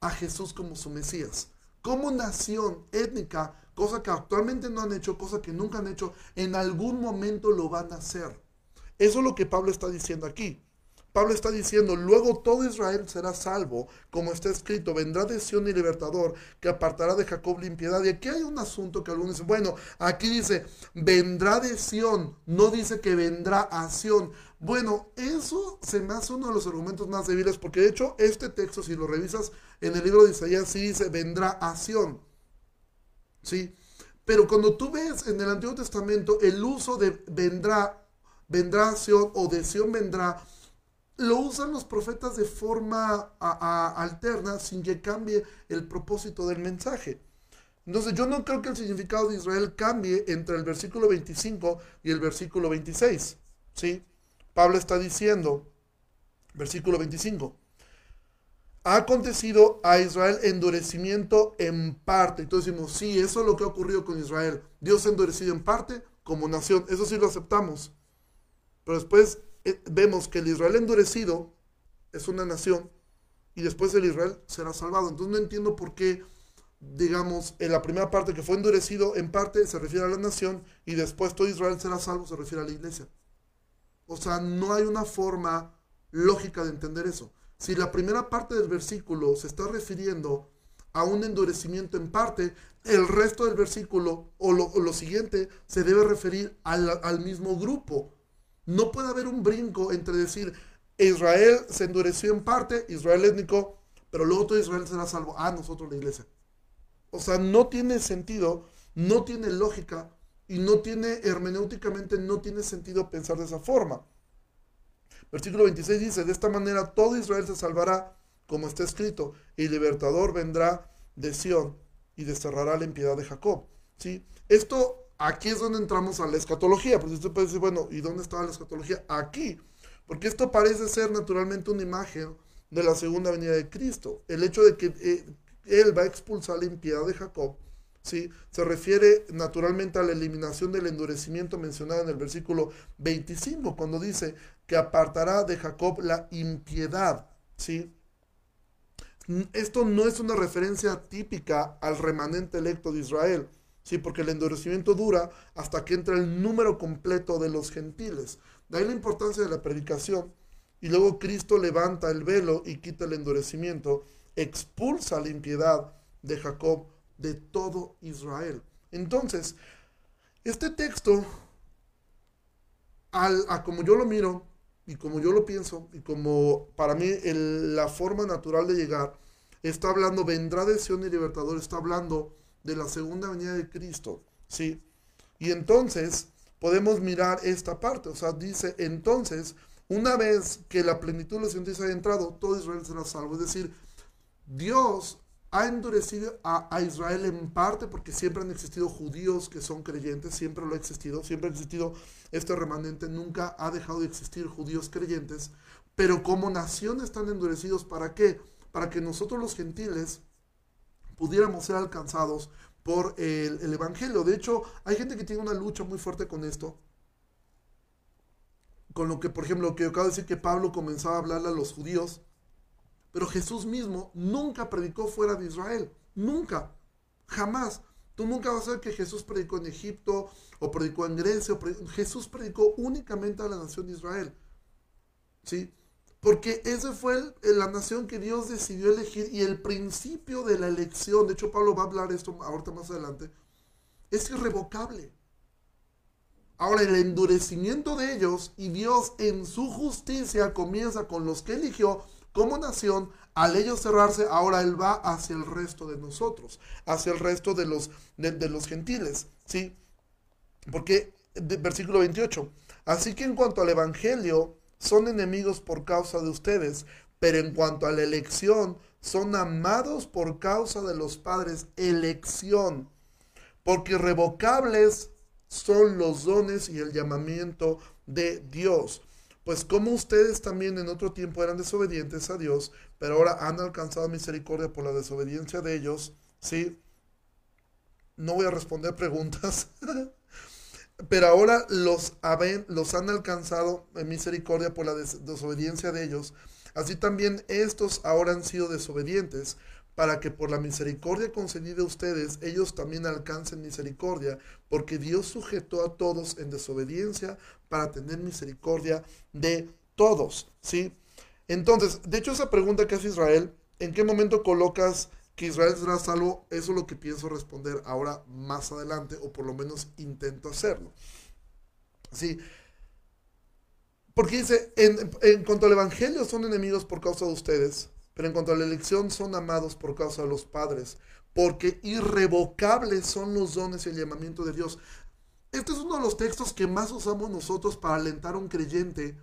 a Jesús como su Mesías? Como nación étnica, cosa que actualmente no han hecho, cosa que nunca han hecho, en algún momento lo van a hacer. Eso es lo que Pablo está diciendo aquí. Pablo está diciendo, luego todo Israel será salvo, como está escrito, vendrá de Sion y libertador, que apartará de Jacob limpiedad. Y aquí hay un asunto que algunos dicen, bueno, aquí dice, vendrá de Sion, no dice que vendrá a Sion. Bueno, eso se me hace uno de los argumentos más débiles, porque de hecho este texto, si lo revisas en el libro de Isaías, sí dice, vendrá a Sion. ¿Sí? Pero cuando tú ves en el Antiguo Testamento el uso de vendrá, vendrá a Sion o de Sion vendrá, lo usan los profetas de forma alterna sin que cambie el propósito del mensaje. Entonces yo no creo que el significado de Israel cambie entre el versículo 25 y el versículo 26. ¿sí? Pablo está diciendo, versículo 25, ha acontecido a Israel endurecimiento en parte. Entonces decimos, sí, eso es lo que ha ocurrido con Israel. Dios ha endurecido en parte como nación. Eso sí lo aceptamos. Pero después vemos que el Israel endurecido es una nación y después el Israel será salvado. Entonces no entiendo por qué, digamos, en la primera parte que fue endurecido en parte se refiere a la nación y después todo Israel será salvo se refiere a la iglesia. O sea, no hay una forma lógica de entender eso. Si la primera parte del versículo se está refiriendo a un endurecimiento en parte, el resto del versículo o lo, siguiente se debe referir al, al mismo grupo. No puede haber un brinco entre decir Israel se endureció en parte, Israel étnico, pero luego todo Israel será salvo. Ah, nosotros la iglesia. O sea, no tiene sentido, no tiene lógica y no tiene, hermenéuticamente, no tiene sentido pensar de esa forma. Versículo 26 dice, de esta manera todo Israel se salvará, como está escrito, y libertador vendrá de Sión y desterrará la impiedad de Jacob. ¿Sí? Esto Aquí es donde entramos a la escatología, porque usted puede decir, bueno, ¿y dónde estaba la escatología? Aquí, porque esto parece ser naturalmente una imagen de la segunda venida de Cristo. El hecho de que eh, Él va a expulsar la impiedad de Jacob, ¿sí? se refiere naturalmente a la eliminación del endurecimiento mencionado en el versículo 25, cuando dice que apartará de Jacob la impiedad. ¿sí? Esto no es una referencia típica al remanente electo de Israel Sí, porque el endurecimiento dura hasta que entra el número completo de los gentiles. De ahí la importancia de la predicación. y luego Cristo levanta el velo y quita el endurecimiento, expulsa la impiedad de Jacob de todo Israel. Entonces, este texto, al, a como yo lo miro y como yo lo pienso y como para mí la forma natural de llegar, está hablando, vendrá de Sion y libertador, está hablando de la segunda venida de Cristo, ¿sí? Y entonces podemos mirar esta parte, o sea, dice, entonces, una vez que la plenitud de los gentiles haya entrado, todo Israel será salvo. Es decir, Dios ha endurecido a, Israel en parte porque siempre han existido judíos que son creyentes, siempre lo ha existido, siempre ha existido este remanente, nunca ha dejado de existir judíos creyentes, pero como nación están endurecidos, ¿para qué? Para que nosotros los gentiles pudiéramos ser alcanzados por el, el Evangelio. De hecho, hay gente que tiene una lucha muy fuerte con esto, con lo que, por ejemplo, lo que acabo de decir que Pablo comenzaba a hablarle a los judíos, pero Jesús mismo nunca predicó fuera de Israel. Nunca. Jamás. Tú nunca vas a ver que Jesús predicó en Egipto o predicó en Grecia. Jesús predicó únicamente a la nación de Israel. ¿Sí? Porque esa fue la nación que Dios decidió elegir y el principio de la elección, de hecho Pablo va a hablar esto ahorita más adelante, es irrevocable. Ahora el endurecimiento de ellos y Dios en su justicia comienza con los que eligió como nación, al ellos cerrarse, ahora Él va hacia el resto de nosotros, hacia el resto de los, de, los gentiles, ¿sí? Porque, versículo 28, así que en cuanto al Evangelio, son enemigos por causa de ustedes, pero en cuanto a la elección, son amados por causa de los padres, elección, porque irrevocables son los dones y el llamamiento de Dios. Pues como ustedes también en otro tiempo eran desobedientes a Dios, pero ahora han alcanzado misericordia por la desobediencia de ellos, ¿sí? No voy a responder preguntas, pero ahora los, han alcanzado en misericordia por la desobediencia de ellos. Así también estos ahora han sido desobedientes, para que por la misericordia concedida a ustedes ellos también alcancen misericordia, porque Dios sujetó a todos en desobediencia para tener misericordia de todos, ¿sí? Entonces, de hecho esa pregunta que hace Israel, ¿en qué momento colocas que Israel será salvo? Eso es lo que pienso responder ahora más adelante, o por lo menos intento hacerlo. ¿Sí? Porque dice, en, en cuanto al Evangelio son enemigos por causa de ustedes, pero en cuanto a la elección, son amados por causa de los padres, porque irrevocables son los dones y el llamamiento de Dios. Este es uno de los textos que más usamos nosotros para alentar a un creyente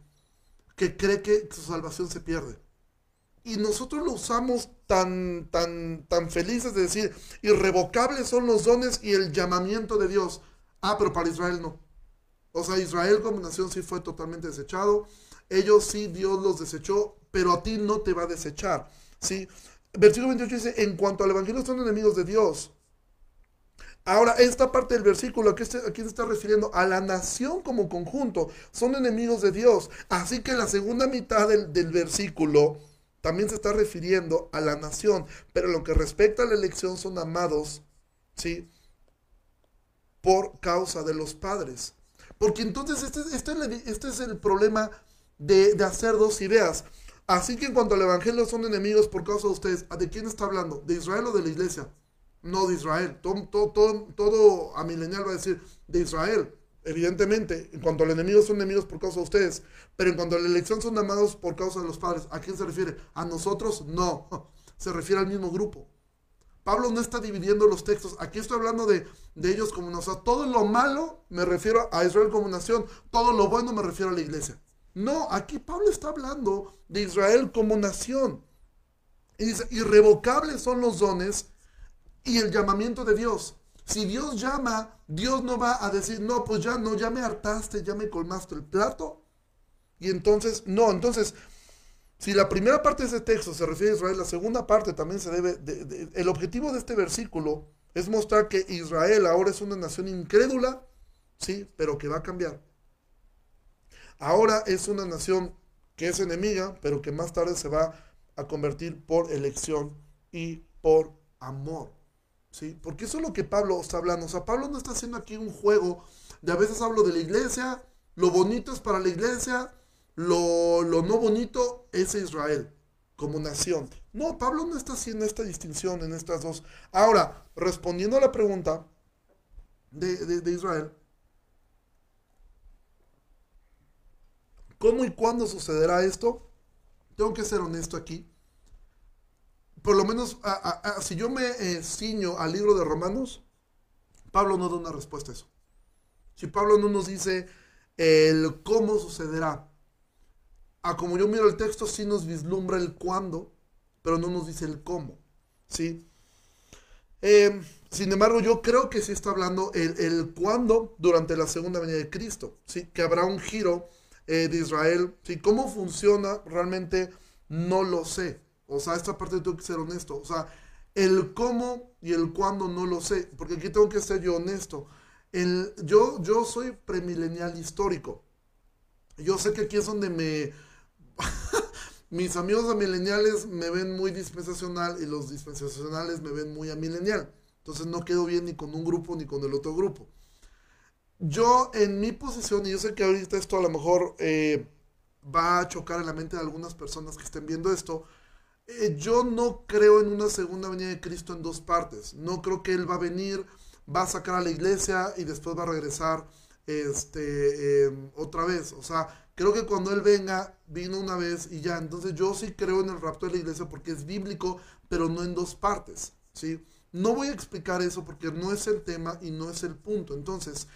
que cree que su salvación se pierde. Y nosotros lo usamos tan, tan, tan felices de decir, irrevocables son los dones y el llamamiento de Dios. Ah, pero para Israel no. O sea, Israel como nación sí fue totalmente desechado. Ellos sí, Dios los desechó pero a ti no te va a desechar. ¿sí? Versículo 28 dice, en cuanto al Evangelio son enemigos de Dios. Ahora, esta parte del versículo, aquí, aquí se está refiriendo a la nación como conjunto, son enemigos de Dios. Así que la segunda mitad del, del versículo también se está refiriendo a la nación, pero lo que respecta a la elección son amados, ¿sí? Por causa de los padres. Porque entonces este, este, este es el problema de, hacer dos ideas. Así que en cuanto al Evangelio son enemigos por causa de ustedes, ¿de quién está hablando? ¿De Israel o de la iglesia? No de Israel. Todo, todo, todo, a milenial va a decir de Israel. Evidentemente, en cuanto al enemigo son enemigos por causa de ustedes, pero en cuanto a la elección son amados por causa de los padres. ¿A quién se refiere? ¿A nosotros? No, se refiere al mismo grupo. Pablo no está dividiendo los textos. Aquí estoy hablando de, de ellos como nación. Todo lo malo me refiero a Israel como nación. Todo lo bueno me refiero a la iglesia. No, aquí Pablo está hablando de Israel como nación. Y dice, irrevocables son los dones y el llamamiento de Dios. Si Dios llama, Dios no va a decir, no, pues ya no, ya me hartaste, ya me colmaste el plato. Y entonces, no, entonces, si la primera parte de ese texto se refiere a Israel, la segunda parte también se debe, el objetivo de este versículo es mostrar que Israel ahora es una nación incrédula, sí, pero que va a cambiar. Ahora es una nación que es enemiga, pero que más tarde se va a convertir por elección y por amor. ¿Sí? Porque eso es lo que Pablo está hablando. O sea, Pablo no está haciendo aquí un juego de a veces hablo de la iglesia, lo bonito es para la iglesia, lo, lo no bonito es Israel como nación. No, Pablo no está haciendo esta distinción en estas dos. Ahora, respondiendo a la pregunta de, de Israel, ¿cómo y cuándo sucederá esto? Tengo que ser honesto aquí. Por lo menos, si yo me eh, ciño al libro de Romanos, Pablo no da una respuesta a eso. Si Pablo no nos dice el cómo sucederá, a como yo miro el texto, sí nos vislumbra el cuándo, pero no nos dice el cómo. ¿sí? Em, sin embargo, yo creo que sí está hablando el, cuándo durante la segunda venida de Cristo, ¿sí? que habrá un giro eh, de Israel. ¿sí? ¿Cómo funciona? Realmente no lo sé. O sea, esta parte tengo que ser honesto. O sea, el cómo y el cuándo no lo sé, porque aquí tengo que ser yo honesto. El, yo, yo soy premilenial histórico. Yo sé que aquí es donde me mis amigos mileniales me ven muy dispensacional y los dispensacionales me ven muy amilenial. Entonces no quedo bien ni con un grupo ni con el otro grupo. Yo en mi posición, y yo sé que ahorita esto a lo mejor eh, va a chocar en la mente de algunas personas que estén viendo esto, eh, yo no creo en una segunda venida de Cristo en dos partes. No creo que Él va a venir, va a sacar a la iglesia y después va a regresar este, em, otra vez. O sea, Creo que cuando Él venga, vino una vez y ya. Entonces yo sí creo en el rapto de la iglesia porque es bíblico, pero no en dos partes. ¿sí? No voy a explicar eso porque no es el tema y no es el punto. Entonces,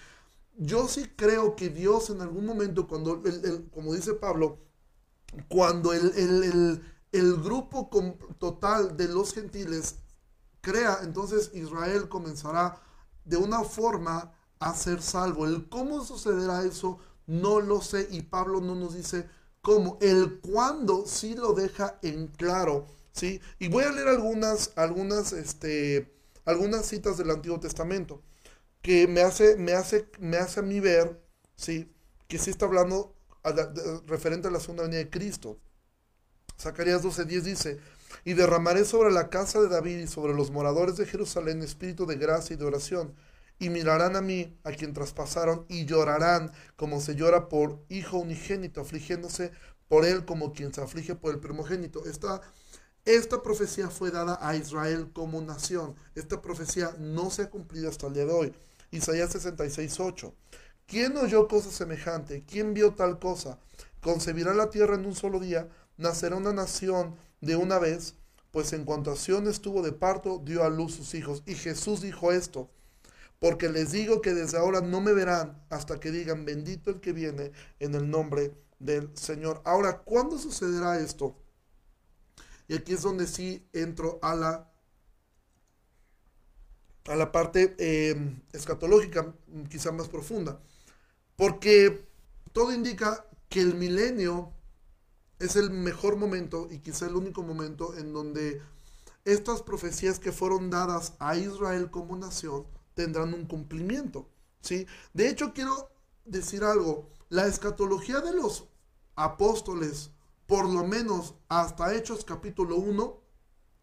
yo sí creo que Dios en algún momento, cuando, el, como dice Pablo, cuando el, el grupo total de los gentiles crea, entonces Israel comenzará de una forma a ser salvo. El cómo sucederá eso no lo sé y Pablo no nos dice cómo. El cuándo sí lo deja en claro, ¿sí? Y voy a leer algunas, algunas, este, algunas citas del Antiguo Testamento que me hace, me hace, me hace a mí ver, ¿sí? Que sí está hablando referente a la segunda venida de Cristo. Zacarías 12:10 dice, y derramaré sobre la casa de David y sobre los moradores de Jerusalén espíritu de gracia y de oración y mirarán a mí, a quien traspasaron, y llorarán como se llora por hijo unigénito, afligiéndose por él como quien se aflige por el primogénito. Esta, esta profecía fue dada a Israel como nación. Esta profecía no se ha cumplido hasta el día de hoy. Isaías 66, 8. ¿Quién oyó cosa semejante? ¿Quién vio tal cosa? Concebirá la tierra en un solo día, nacerá una nación de una vez, pues en cuanto a estuvo de parto, dio a luz sus hijos. Y Jesús dijo esto, porque les digo que desde ahora no me verán hasta que digan, bendito el que viene en el nombre del Señor. Ahora, ¿cuándo sucederá esto? Y aquí es donde sí entro a la, a la parte em, escatológica, quizá más profunda. Porque todo indica que el milenio es el mejor momento y quizá el único momento en donde estas profecías que fueron dadas a Israel como nación tendrán un cumplimiento. ¿sí? De hecho, quiero decir algo. La escatología de los apóstoles, por lo menos hasta Hechos capítulo 1,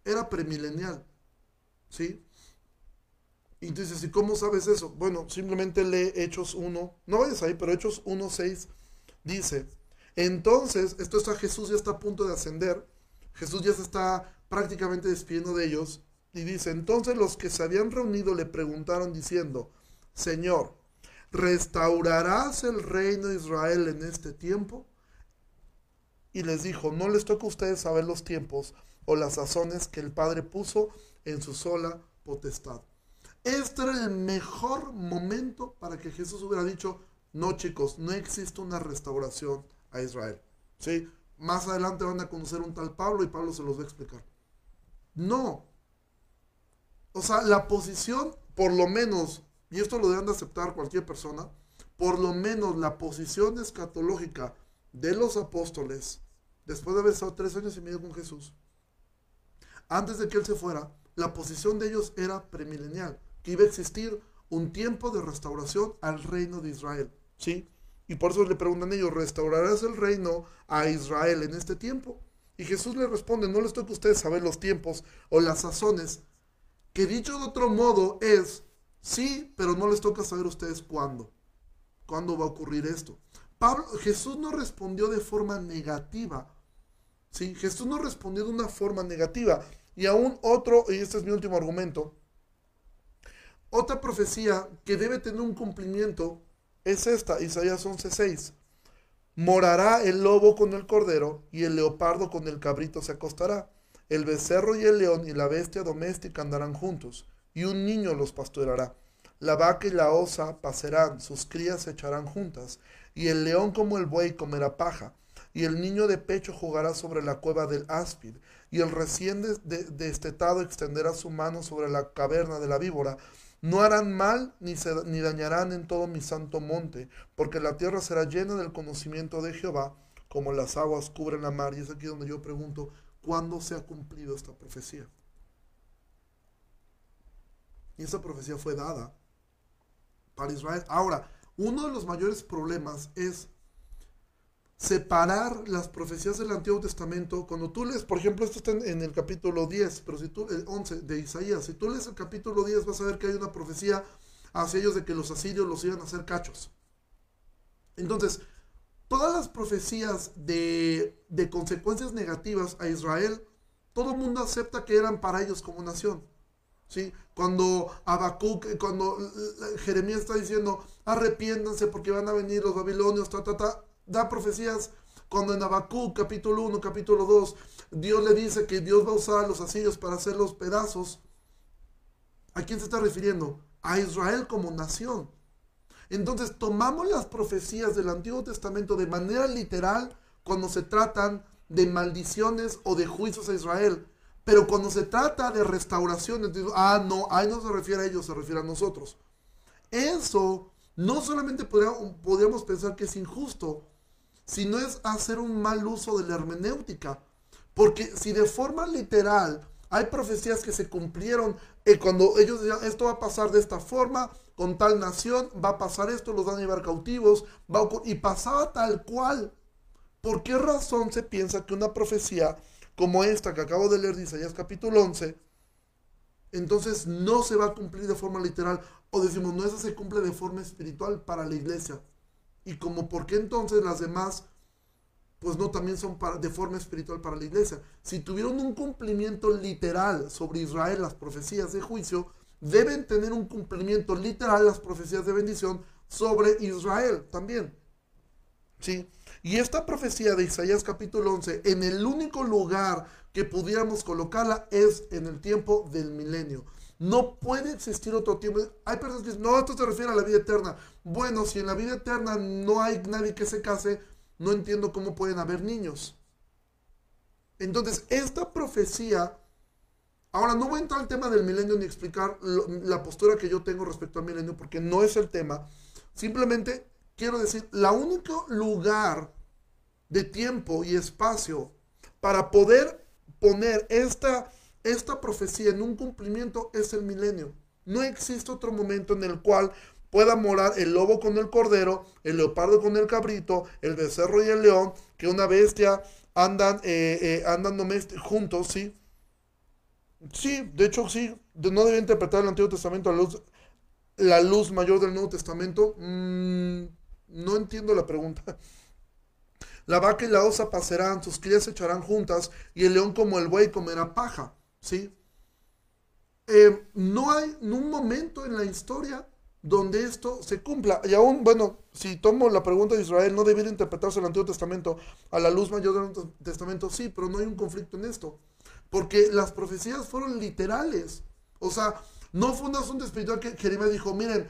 era premilenial. ¿Sí? Y dices, ¿y cómo sabes eso? Bueno, simplemente lee Hechos 1, no vayas ahí, pero Hechos 1, 6 dice, entonces, esto está Jesús ya está a punto de ascender, Jesús ya se está prácticamente despidiendo de ellos, y dice, entonces los que se habían reunido le preguntaron diciendo, Señor, ¿restaurarás el reino de Israel en este tiempo? Y les dijo, no les toca a ustedes saber los tiempos o las sazones que el Padre puso en su sola potestad. Este era el mejor momento para que Jesús hubiera dicho, no chicos, no existe una restauración a Israel. ¿Sí? Más adelante van a conocer un tal Pablo y Pablo se los va a explicar. No, o sea, la posición, por lo menos, y esto lo deben de aceptar cualquier persona, por lo menos la posición escatológica de los apóstoles, después de haber estado tres años y medio con Jesús, antes de que Él se fuera, la posición de ellos era premilenial, que iba a existir un tiempo de restauración al reino de Israel. ¿Sí? Y por eso le preguntan ellos, ¿restaurarás el reino a Israel en este tiempo? Y Jesús le responde, no les toca a ustedes saber los tiempos o las sazones que dicho de otro modo es, sí, pero no les toca saber ustedes cuándo. ¿Cuándo va a ocurrir esto? Pablo, Jesús no respondió de forma negativa. ¿sí? Jesús no respondió de una forma negativa. Y aún otro, y este es mi último argumento, otra profecía que debe tener un cumplimiento es esta, Isaías 11:6. Morará el lobo con el cordero y el leopardo con el cabrito se acostará. El becerro y el león y la bestia doméstica andarán juntos, y un niño los pastoreará. La vaca y la osa pasarán, sus crías se echarán juntas, y el león como el buey comerá paja, y el niño de pecho jugará sobre la cueva del áspid, y el recién destetado extenderá su mano sobre la caverna de la víbora, no harán mal ni, ni dañarán en todo mi santo monte, porque la tierra será llena del conocimiento de Jehová, como las aguas cubren la mar. Y es aquí donde yo pregunto, ¿cuándo se ha cumplido esta profecía? Y esa profecía fue dada para Israel. Ahora, uno de los mayores problemas es separar las profecías del Antiguo Testamento. Cuando tú lees, por ejemplo, esto está en, el capítulo 10, pero si tú, el 11 de Isaías, si tú lees el capítulo 10 vas a ver que hay una profecía hacia ellos de que los asirios los iban a hacer cachos. Entonces, todas las profecías de, de consecuencias negativas a Israel, todo el mundo acepta que eran para ellos como nación. ¿Sí? Cuando Habacuc, cuando Jeremías está diciendo, arrepiéntanse porque van a venir los babilonios, ta, ta, ta, da profecías cuando en Habacuc capítulo 1, capítulo 2, Dios le dice que Dios va a usar a los asirios para hacer los pedazos. ¿A quién se está refiriendo? A Israel como nación. Entonces tomamos las profecías del Antiguo Testamento de manera literal cuando se tratan de maldiciones o de juicios a Israel. Pero cuando se trata de restauraciones, ah, no, ahí no se refiere a ellos, se refiere a nosotros. Eso no solamente podríamos pensar que es injusto, sino es hacer un mal uso de la hermenéutica. Porque si de forma literal hay profecías que se cumplieron eh, cuando ellos decían esto va a pasar de esta forma, con tal nación, va a pasar esto, los van a llevar cautivos, va y pasaba tal cual. ¿Por qué razón se piensa que una profecía como esta que acabo de leer de Isaías capítulo 11, entonces no se va a cumplir de forma literal? O decimos, no, esa se cumple de forma espiritual para la iglesia. Y como, ¿por qué entonces las demás, pues no también son para, de forma espiritual para la iglesia? Si tuvieron un cumplimiento literal sobre Israel, las profecías de juicio, deben tener un cumplimiento literal las profecías de bendición sobre Israel también. ¿Sí? Y esta profecía de Isaías capítulo 11, en el único lugar que pudiéramos colocarla es en el tiempo del milenio. No puede existir otro tiempo. Hay personas que dicen, no, esto se refiere a la vida eterna. Bueno, si en la vida eterna no hay nadie que se case, no entiendo cómo pueden haber niños. Entonces, esta profecía, ahora no voy a entrar al tema del milenio ni explicar la postura que yo tengo respecto al milenio, porque no es el tema. Simplemente quiero decir, la único lugar de tiempo y espacio para poder poner esta esta profecía en un cumplimiento es el milenio. No existe otro momento en el cual pueda morar el lobo con el cordero, el leopardo con el cabrito, el becerro y el león, que una bestia andan, eh, eh, juntos, ¿sí? Sí, de hecho sí, no debe interpretar el Antiguo Testamento a la luz, la luz mayor del Nuevo Testamento. Mm, no entiendo la pregunta. La vaca y la osa pasarán, sus crías se echarán juntas, y el león como el buey comerá paja. ¿Sí? Eh, no hay un momento en la historia donde esto se cumpla. Y aún, bueno, si tomo la pregunta de Israel, ¿no debería interpretarse el Antiguo Testamento a la luz mayor del Antiguo Testamento? Sí, pero no hay un conflicto en esto. Porque las profecías fueron literales. O sea, no fue un asunto espiritual que Jeremías dijo, miren,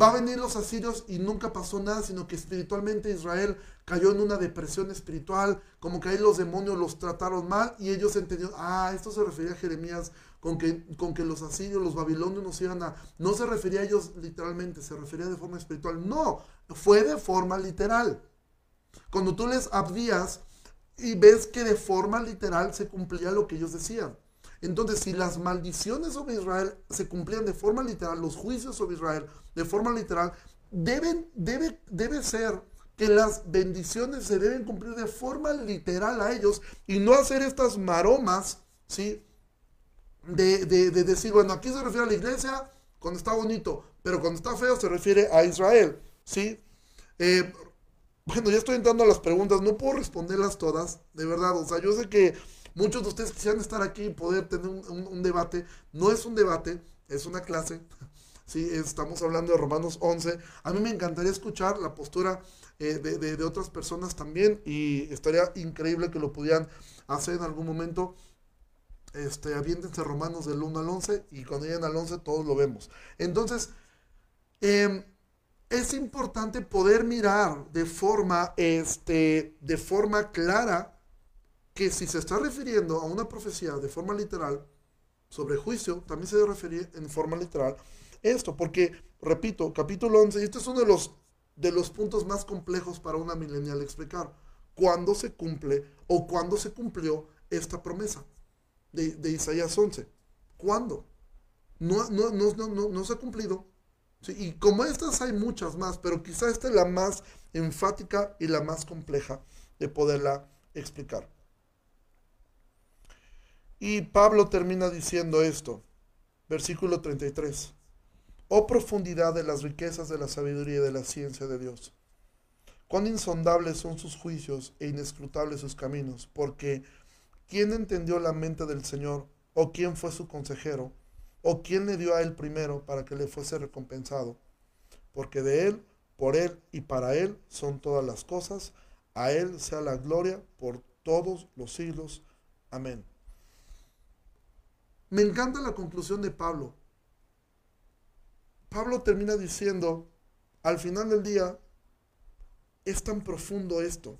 va a venir los asirios y nunca pasó nada, sino que espiritualmente Israel cayó en una depresión espiritual, como que ahí los demonios los trataron mal y ellos entendieron, ah, esto se refería a Jeremías con que, con que los asirios, los babilonios nos iban a... No se refería a ellos literalmente, se refería de forma espiritual. No, fue de forma literal. Cuando tú les Abdías y ves que de forma literal se cumplía lo que ellos decían. Entonces, si las maldiciones sobre Israel se cumplían de forma literal, los juicios sobre Israel de forma literal, deben, debe, debe ser que las bendiciones se deben cumplir de forma literal a ellos y no hacer estas maromas, ¿sí? De, decir, bueno, aquí se refiere a la iglesia cuando está bonito, pero cuando está feo se refiere a Israel, ¿sí? Eh, bueno, ya estoy entrando a las preguntas, no puedo responderlas todas, de verdad, o sea, yo sé que muchos de ustedes quisieran estar aquí y poder tener un, debate, no es un debate, es una clase, sí, estamos hablando de Romanos 11, a mí me encantaría escuchar la postura eh, de, otras personas también y estaría increíble que lo pudieran hacer en algún momento. Este, aviéntense Romanos del 1 al 11 y cuando lleguen al 11 todos lo vemos. Entonces, eh, es importante poder mirar de forma, este, de forma clara que si se está refiriendo a una profecía de forma literal sobre juicio, también se debe referir en forma literal esto, porque, repito, capítulo 11, y este es uno de los, de los puntos más complejos para una milenial explicar, cuándo se cumple o cuándo se cumplió esta promesa de, de Isaías 11. ¿Cuándo? No, no, no, no, se ha cumplido, y como estas hay muchas más, pero quizá esta es la más enfática y la más compleja de poderla explicar. Y Pablo termina diciendo esto, versículo 33. Oh profundidad de las riquezas de la sabiduría y de la ciencia de Dios. Cuán insondables son sus juicios e inescrutables sus caminos, porque ¿quién entendió la mente del Señor? ¿O quién fue su consejero? ¿O quién le dio a él primero para que le fuese recompensado? Porque de él, por él y para él son todas las cosas. A él sea la gloria por todos los siglos. Amén. Me encanta la conclusión de Pablo. Pablo termina diciendo, al final del día, es tan profundo esto.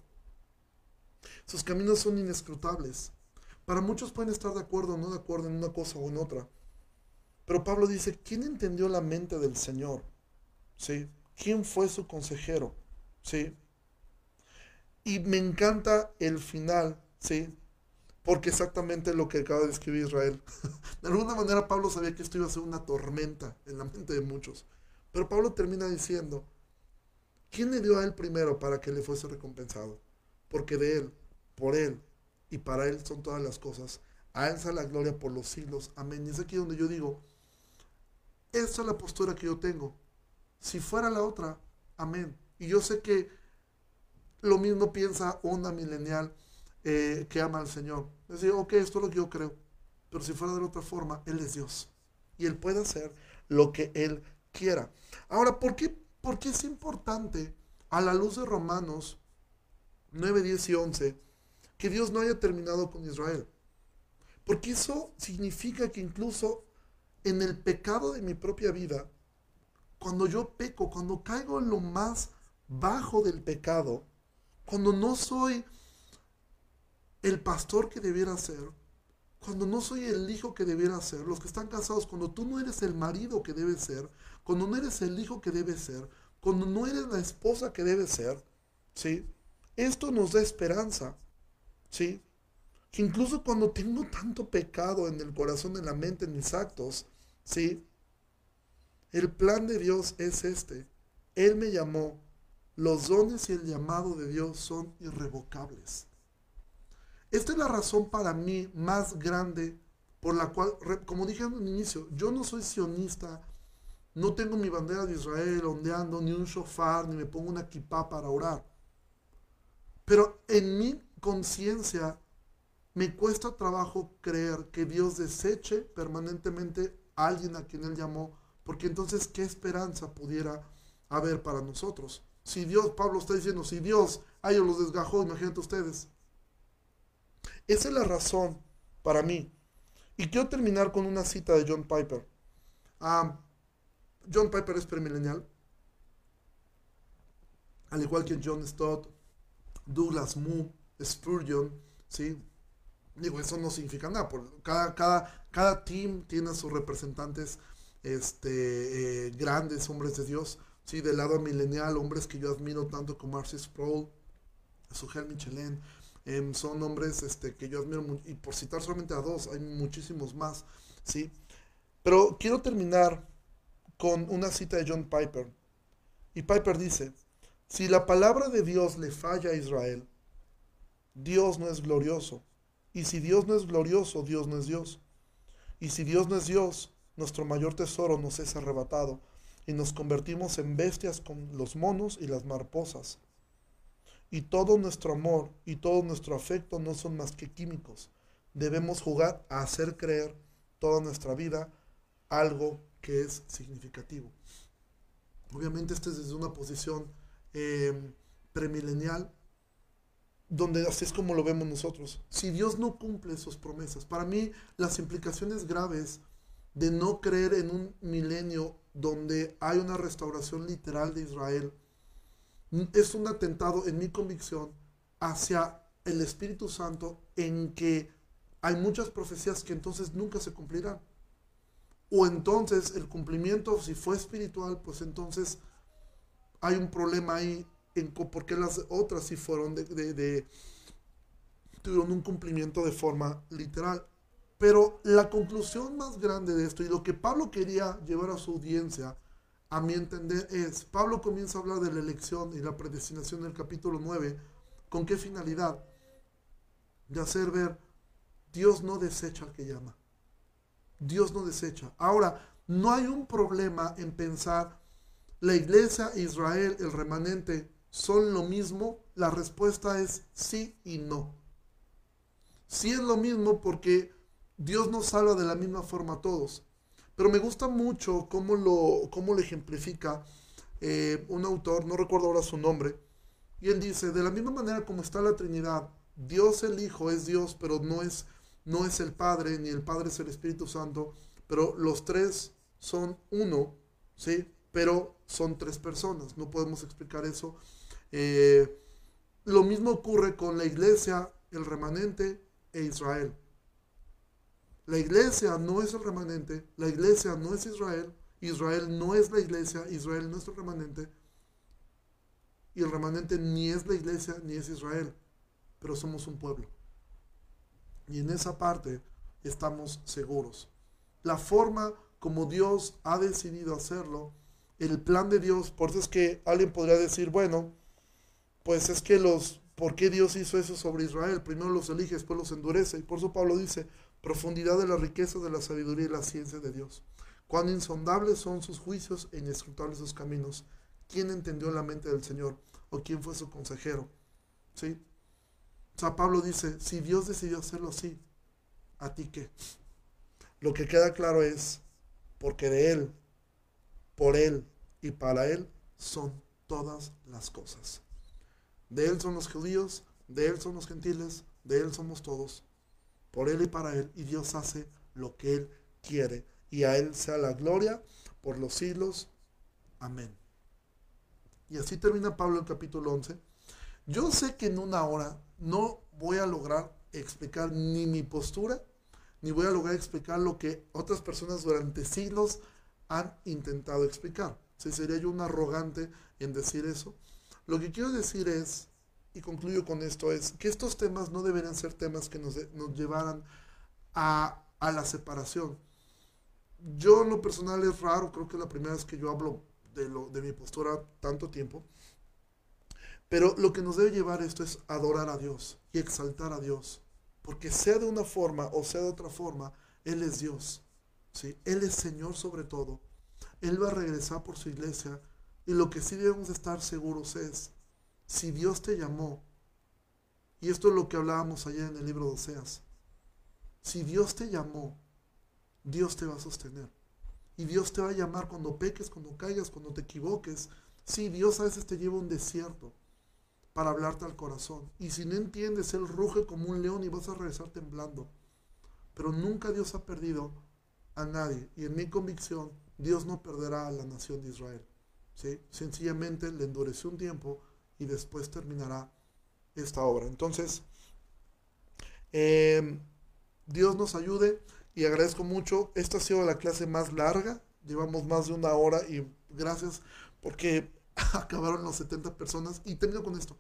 Sus caminos son inescrutables. Para muchos pueden estar de acuerdo o no de acuerdo en una cosa o en otra. Pero Pablo dice, ¿quién entendió la mente del Señor? ¿Sí? ¿Quién fue su consejero? ¿Sí? Y me encanta el final, ¿sí? Porque exactamente lo que acaba de escribir Israel. de alguna manera Pablo sabía que esto iba a ser una tormenta en la mente de muchos. Pero Pablo termina diciendo, ¿quién le dio a él primero para que le fuese recompensado? Porque de él, por él y para él son todas las cosas. A él la gloria por los siglos. Amén. Y es aquí donde yo digo, esa es la postura que yo tengo. Si fuera la otra, amén. Y yo sé que lo mismo piensa una milenial eh, que ama al Señor. Es decir, ok, esto es lo que yo creo. Pero si fuera de otra forma, Él es Dios. Y Él puede hacer lo que Él quiera. Ahora, ¿por qué, por qué es importante a la luz de Romanos 9, 10 y 11 que Dios no haya terminado con Israel? Porque eso significa que incluso en el pecado de mi propia vida, cuando yo peco, cuando caigo en lo más bajo del pecado, cuando no soy el pastor que debiera ser, cuando no soy el hijo que debiera ser, los que están casados, cuando tú no eres el marido que debes ser, cuando no eres el hijo que debes ser, cuando no eres la esposa que debes ser, ¿sí? Esto nos da esperanza, ¿sí? Que incluso cuando tengo tanto pecado en el corazón, en la mente, en mis actos, ¿Sí? El plan de Dios es este. Él me llamó. Los dones y el llamado de Dios son irrevocables. Esta es la razón para mí más grande por la cual, como dije en un inicio, yo no soy sionista, no tengo mi bandera de Israel ondeando, ni un shofar, ni me pongo una kippah para orar. Pero en mi conciencia me cuesta trabajo creer que Dios deseche permanentemente alguien a quien él llamó, porque entonces qué esperanza pudiera haber para nosotros. Si Dios, Pablo está diciendo, si Dios a ellos los desgajó, imagínate ustedes. Esa es la razón para mí. Y quiero terminar con una cita de John Piper. John Piper es premilenial, al igual que John Stott, Douglas Moo, Spurgeon, ¿sí? Digo, eso no significa nada. cada, cada, cada team tiene a sus representantes este, eh, grandes, hombres de Dios. Sí, del lado milenial, hombres que yo admiro tanto como Arcis Sproul, Sugel Michelin. Em, son hombres este, que yo admiro y por citar solamente a dos, hay muchísimos más. ¿sí? Pero quiero terminar con una cita de John Piper. Y Piper dice, si la palabra de Dios le falla a Israel, Dios no es glorioso y si Dios no es glorioso, Dios no es Dios. Y si Dios no es Dios, nuestro mayor tesoro nos es arrebatado y nos convertimos en bestias con los monos y las mariposas. Y todo nuestro amor y todo nuestro afecto no son más que químicos. Debemos jugar a hacer creer toda nuestra vida algo que es significativo. Obviamente este es desde una posición eh, premilenial, donde así es como lo vemos nosotros. Si Dios no cumple sus promesas, para mí las implicaciones graves de no creer en un milenio donde hay una restauración literal de Israel, es un atentado en mi convicción hacia el Espíritu Santo en que hay muchas profecías que entonces nunca se cumplirán. O entonces el cumplimiento, si fue espiritual, pues entonces hay un problema ahí en por qué las otras sí fueron de, tuvieron un cumplimiento de forma literal. Pero la conclusión más grande de esto y lo que Pablo quería llevar a su audiencia, a mi entender, es, Pablo comienza a hablar de la elección y la predestinación del capítulo 9, ¿con qué finalidad? De hacer ver, Dios no desecha al que llama. Dios no desecha. Ahora, no hay un problema en pensar, la iglesia, Israel, el remanente, son lo mismo. La respuesta es sí y no. Sí es lo mismo porque Dios nos salva de la misma forma a todos. Pero me gusta mucho cómo lo, cómo lo ejemplifica eh, un autor, no recuerdo ahora su nombre, y él dice, de la misma manera como está la Trinidad, Dios el Hijo es Dios, pero no es, no es el Padre, ni el Padre es el Espíritu Santo, pero los tres son uno, ¿sí? Pero son tres personas, no podemos explicar eso. Eh, lo mismo ocurre con la iglesia, el remanente e Israel. La iglesia no es el remanente, la iglesia no es Israel, Israel no es la iglesia, Israel no es el remanente, y el remanente ni es la iglesia ni es Israel, pero somos un pueblo. Y en esa parte estamos seguros. La forma como Dios ha decidido hacerlo, el plan de Dios, por eso es que alguien podría decir, bueno, pues es que los, ¿por qué Dios hizo eso sobre Israel? Primero los elige, después los endurece. Y por eso Pablo dice, profundidad de la riqueza de la sabiduría y la ciencia de Dios. Cuán insondables son sus juicios e inescrutables sus caminos. ¿Quién entendió la mente del Señor? ¿O quién fue su consejero? ¿Sí? O sea, Pablo dice, si Dios decidió hacerlo así, ¿a ti qué? Lo que queda claro es, porque de Él, por Él y para Él son todas las cosas. De Él son los judíos, de Él son los gentiles, de Él somos todos por Él y para Él, y Dios hace lo que Él quiere. Y a Él sea la gloria por los siglos. Amén. Y así termina Pablo el capítulo 11. Yo sé que en una hora no voy a lograr explicar ni mi postura, ni voy a lograr explicar lo que otras personas durante siglos han intentado explicar. Si sería yo un arrogante en decir eso. Lo que quiero decir es y concluyo con esto, es que estos temas no deberían ser temas que nos, nos llevaran a, a, la separación. Yo en lo personal es raro, creo que es la primera vez que yo hablo de, lo, de mi postura tanto tiempo, pero lo que nos debe llevar esto es adorar a Dios y exaltar a Dios, porque sea de una forma o sea de otra forma, Él es Dios, ¿sí? Él es Señor sobre todo, Él va a regresar por su iglesia y lo que sí debemos estar seguros es si Dios te llamó, y esto es lo que hablábamos ayer en el libro de Oseas, si Dios te llamó, Dios te va a sostener. Y Dios te va a llamar cuando peques, cuando caigas, cuando te equivoques. Sí, Dios a veces te lleva a un desierto para hablarte al corazón. Y si no entiendes, Él ruge como un león y vas a regresar temblando. Pero nunca Dios ha perdido a nadie. Y en mi convicción, Dios no perderá a la nación de Israel. ¿sí? Sencillamente le endureció un tiempo y después terminará esta obra. Entonces, em, Dios nos ayude y agradezco mucho. Esta ha sido la clase más larga, llevamos más de una hora y gracias porque acabaron las 70 personas y termino con esto.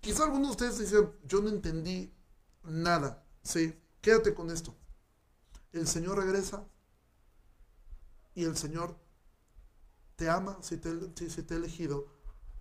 Quizá algunos de ustedes dicen, yo no entendí nada. Sí, quédate con esto. El Señor regresa y el Señor te ama si te, si te ha elegido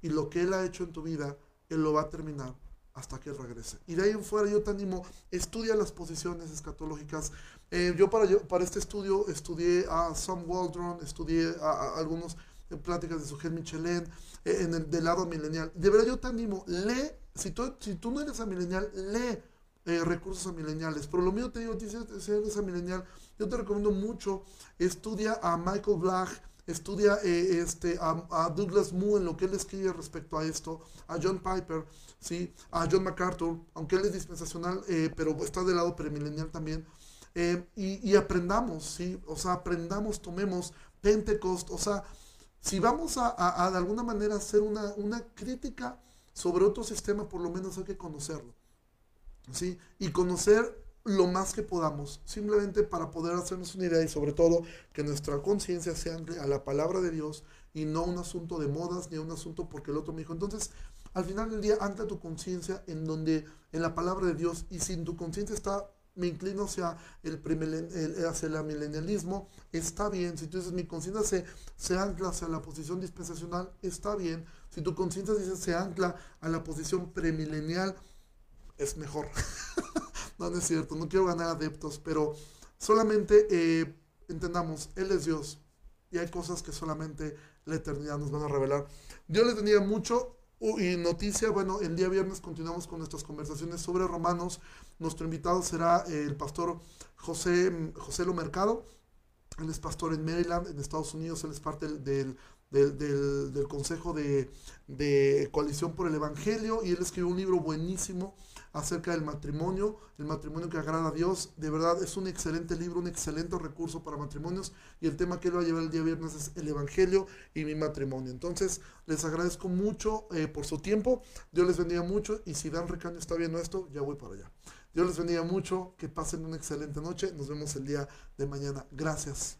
y lo que Él ha hecho en tu vida, Él lo va a terminar hasta que Él regrese. Y de ahí en fuera yo te animo, estudia las posiciones escatológicas. Eh, yo para, yo para este estudio estudié a Sam Waldron, estudié a, algunos pláticas de Sujel Michelin, eh, en el del lado milenial. De verdad yo te animo, lee, si tú, si tú no eres a milenial, lee eh, recursos a mileniales. Pero lo mío te digo, si eres a milenial, yo te recomiendo mucho, estudia a Michael Black, estudia eh, este, a, Douglas Moo en lo que él escribe respecto a esto, a John Piper, ¿sí? a John MacArthur, aunque él es dispensacional, eh, pero está del lado premilenial también. y, aprendamos, ¿sí? O sea, aprendamos, tomemos Pentecost, o sea, si vamos a, a de alguna manera hacer una, una crítica sobre otro sistema, por lo menos hay que conocerlo. ¿sí? Y conocer lo más que podamos, simplemente para poder hacernos una idea y sobre todo que nuestra conciencia sea a la palabra de Dios y no un asunto de modas ni un asunto porque el otro me dijo. Entonces, al final del día, ancla tu conciencia en donde, en la palabra de Dios y si tu conciencia está, me inclino hacia el, el, hacia el milenialismo, está bien. Si tú dices, mi conciencia se, se ancla hacia la posición dispensacional, está bien. Si tu conciencia dice, se ancla a la posición premilenial, es mejor. no, no es cierto, no quiero ganar adeptos, pero solamente eh, entendamos, Él es Dios y hay cosas que solamente la eternidad nos van a revelar. Dios les tenía mucho y noticia, bueno, el día viernes continuamos con nuestras conversaciones sobre Romanos. Nuestro invitado será el pastor José, José Lo Mercado. Él es pastor en Maryland, en Estados Unidos. Él es parte del, del, del, Consejo de, de, Coalición por el Evangelio y él escribió un libro buenísimo acerca del matrimonio, el matrimonio que agrada a Dios. De verdad es un excelente libro, un excelente recurso para matrimonios y el tema que él va a llevar el día viernes es el Evangelio y mi matrimonio. Entonces les agradezco mucho eh, por su tiempo, Dios les bendiga mucho y si Dan Ricaño está viendo esto, ya voy para allá. Dios les bendiga mucho, que pasen una excelente noche, nos vemos el día de mañana. Gracias.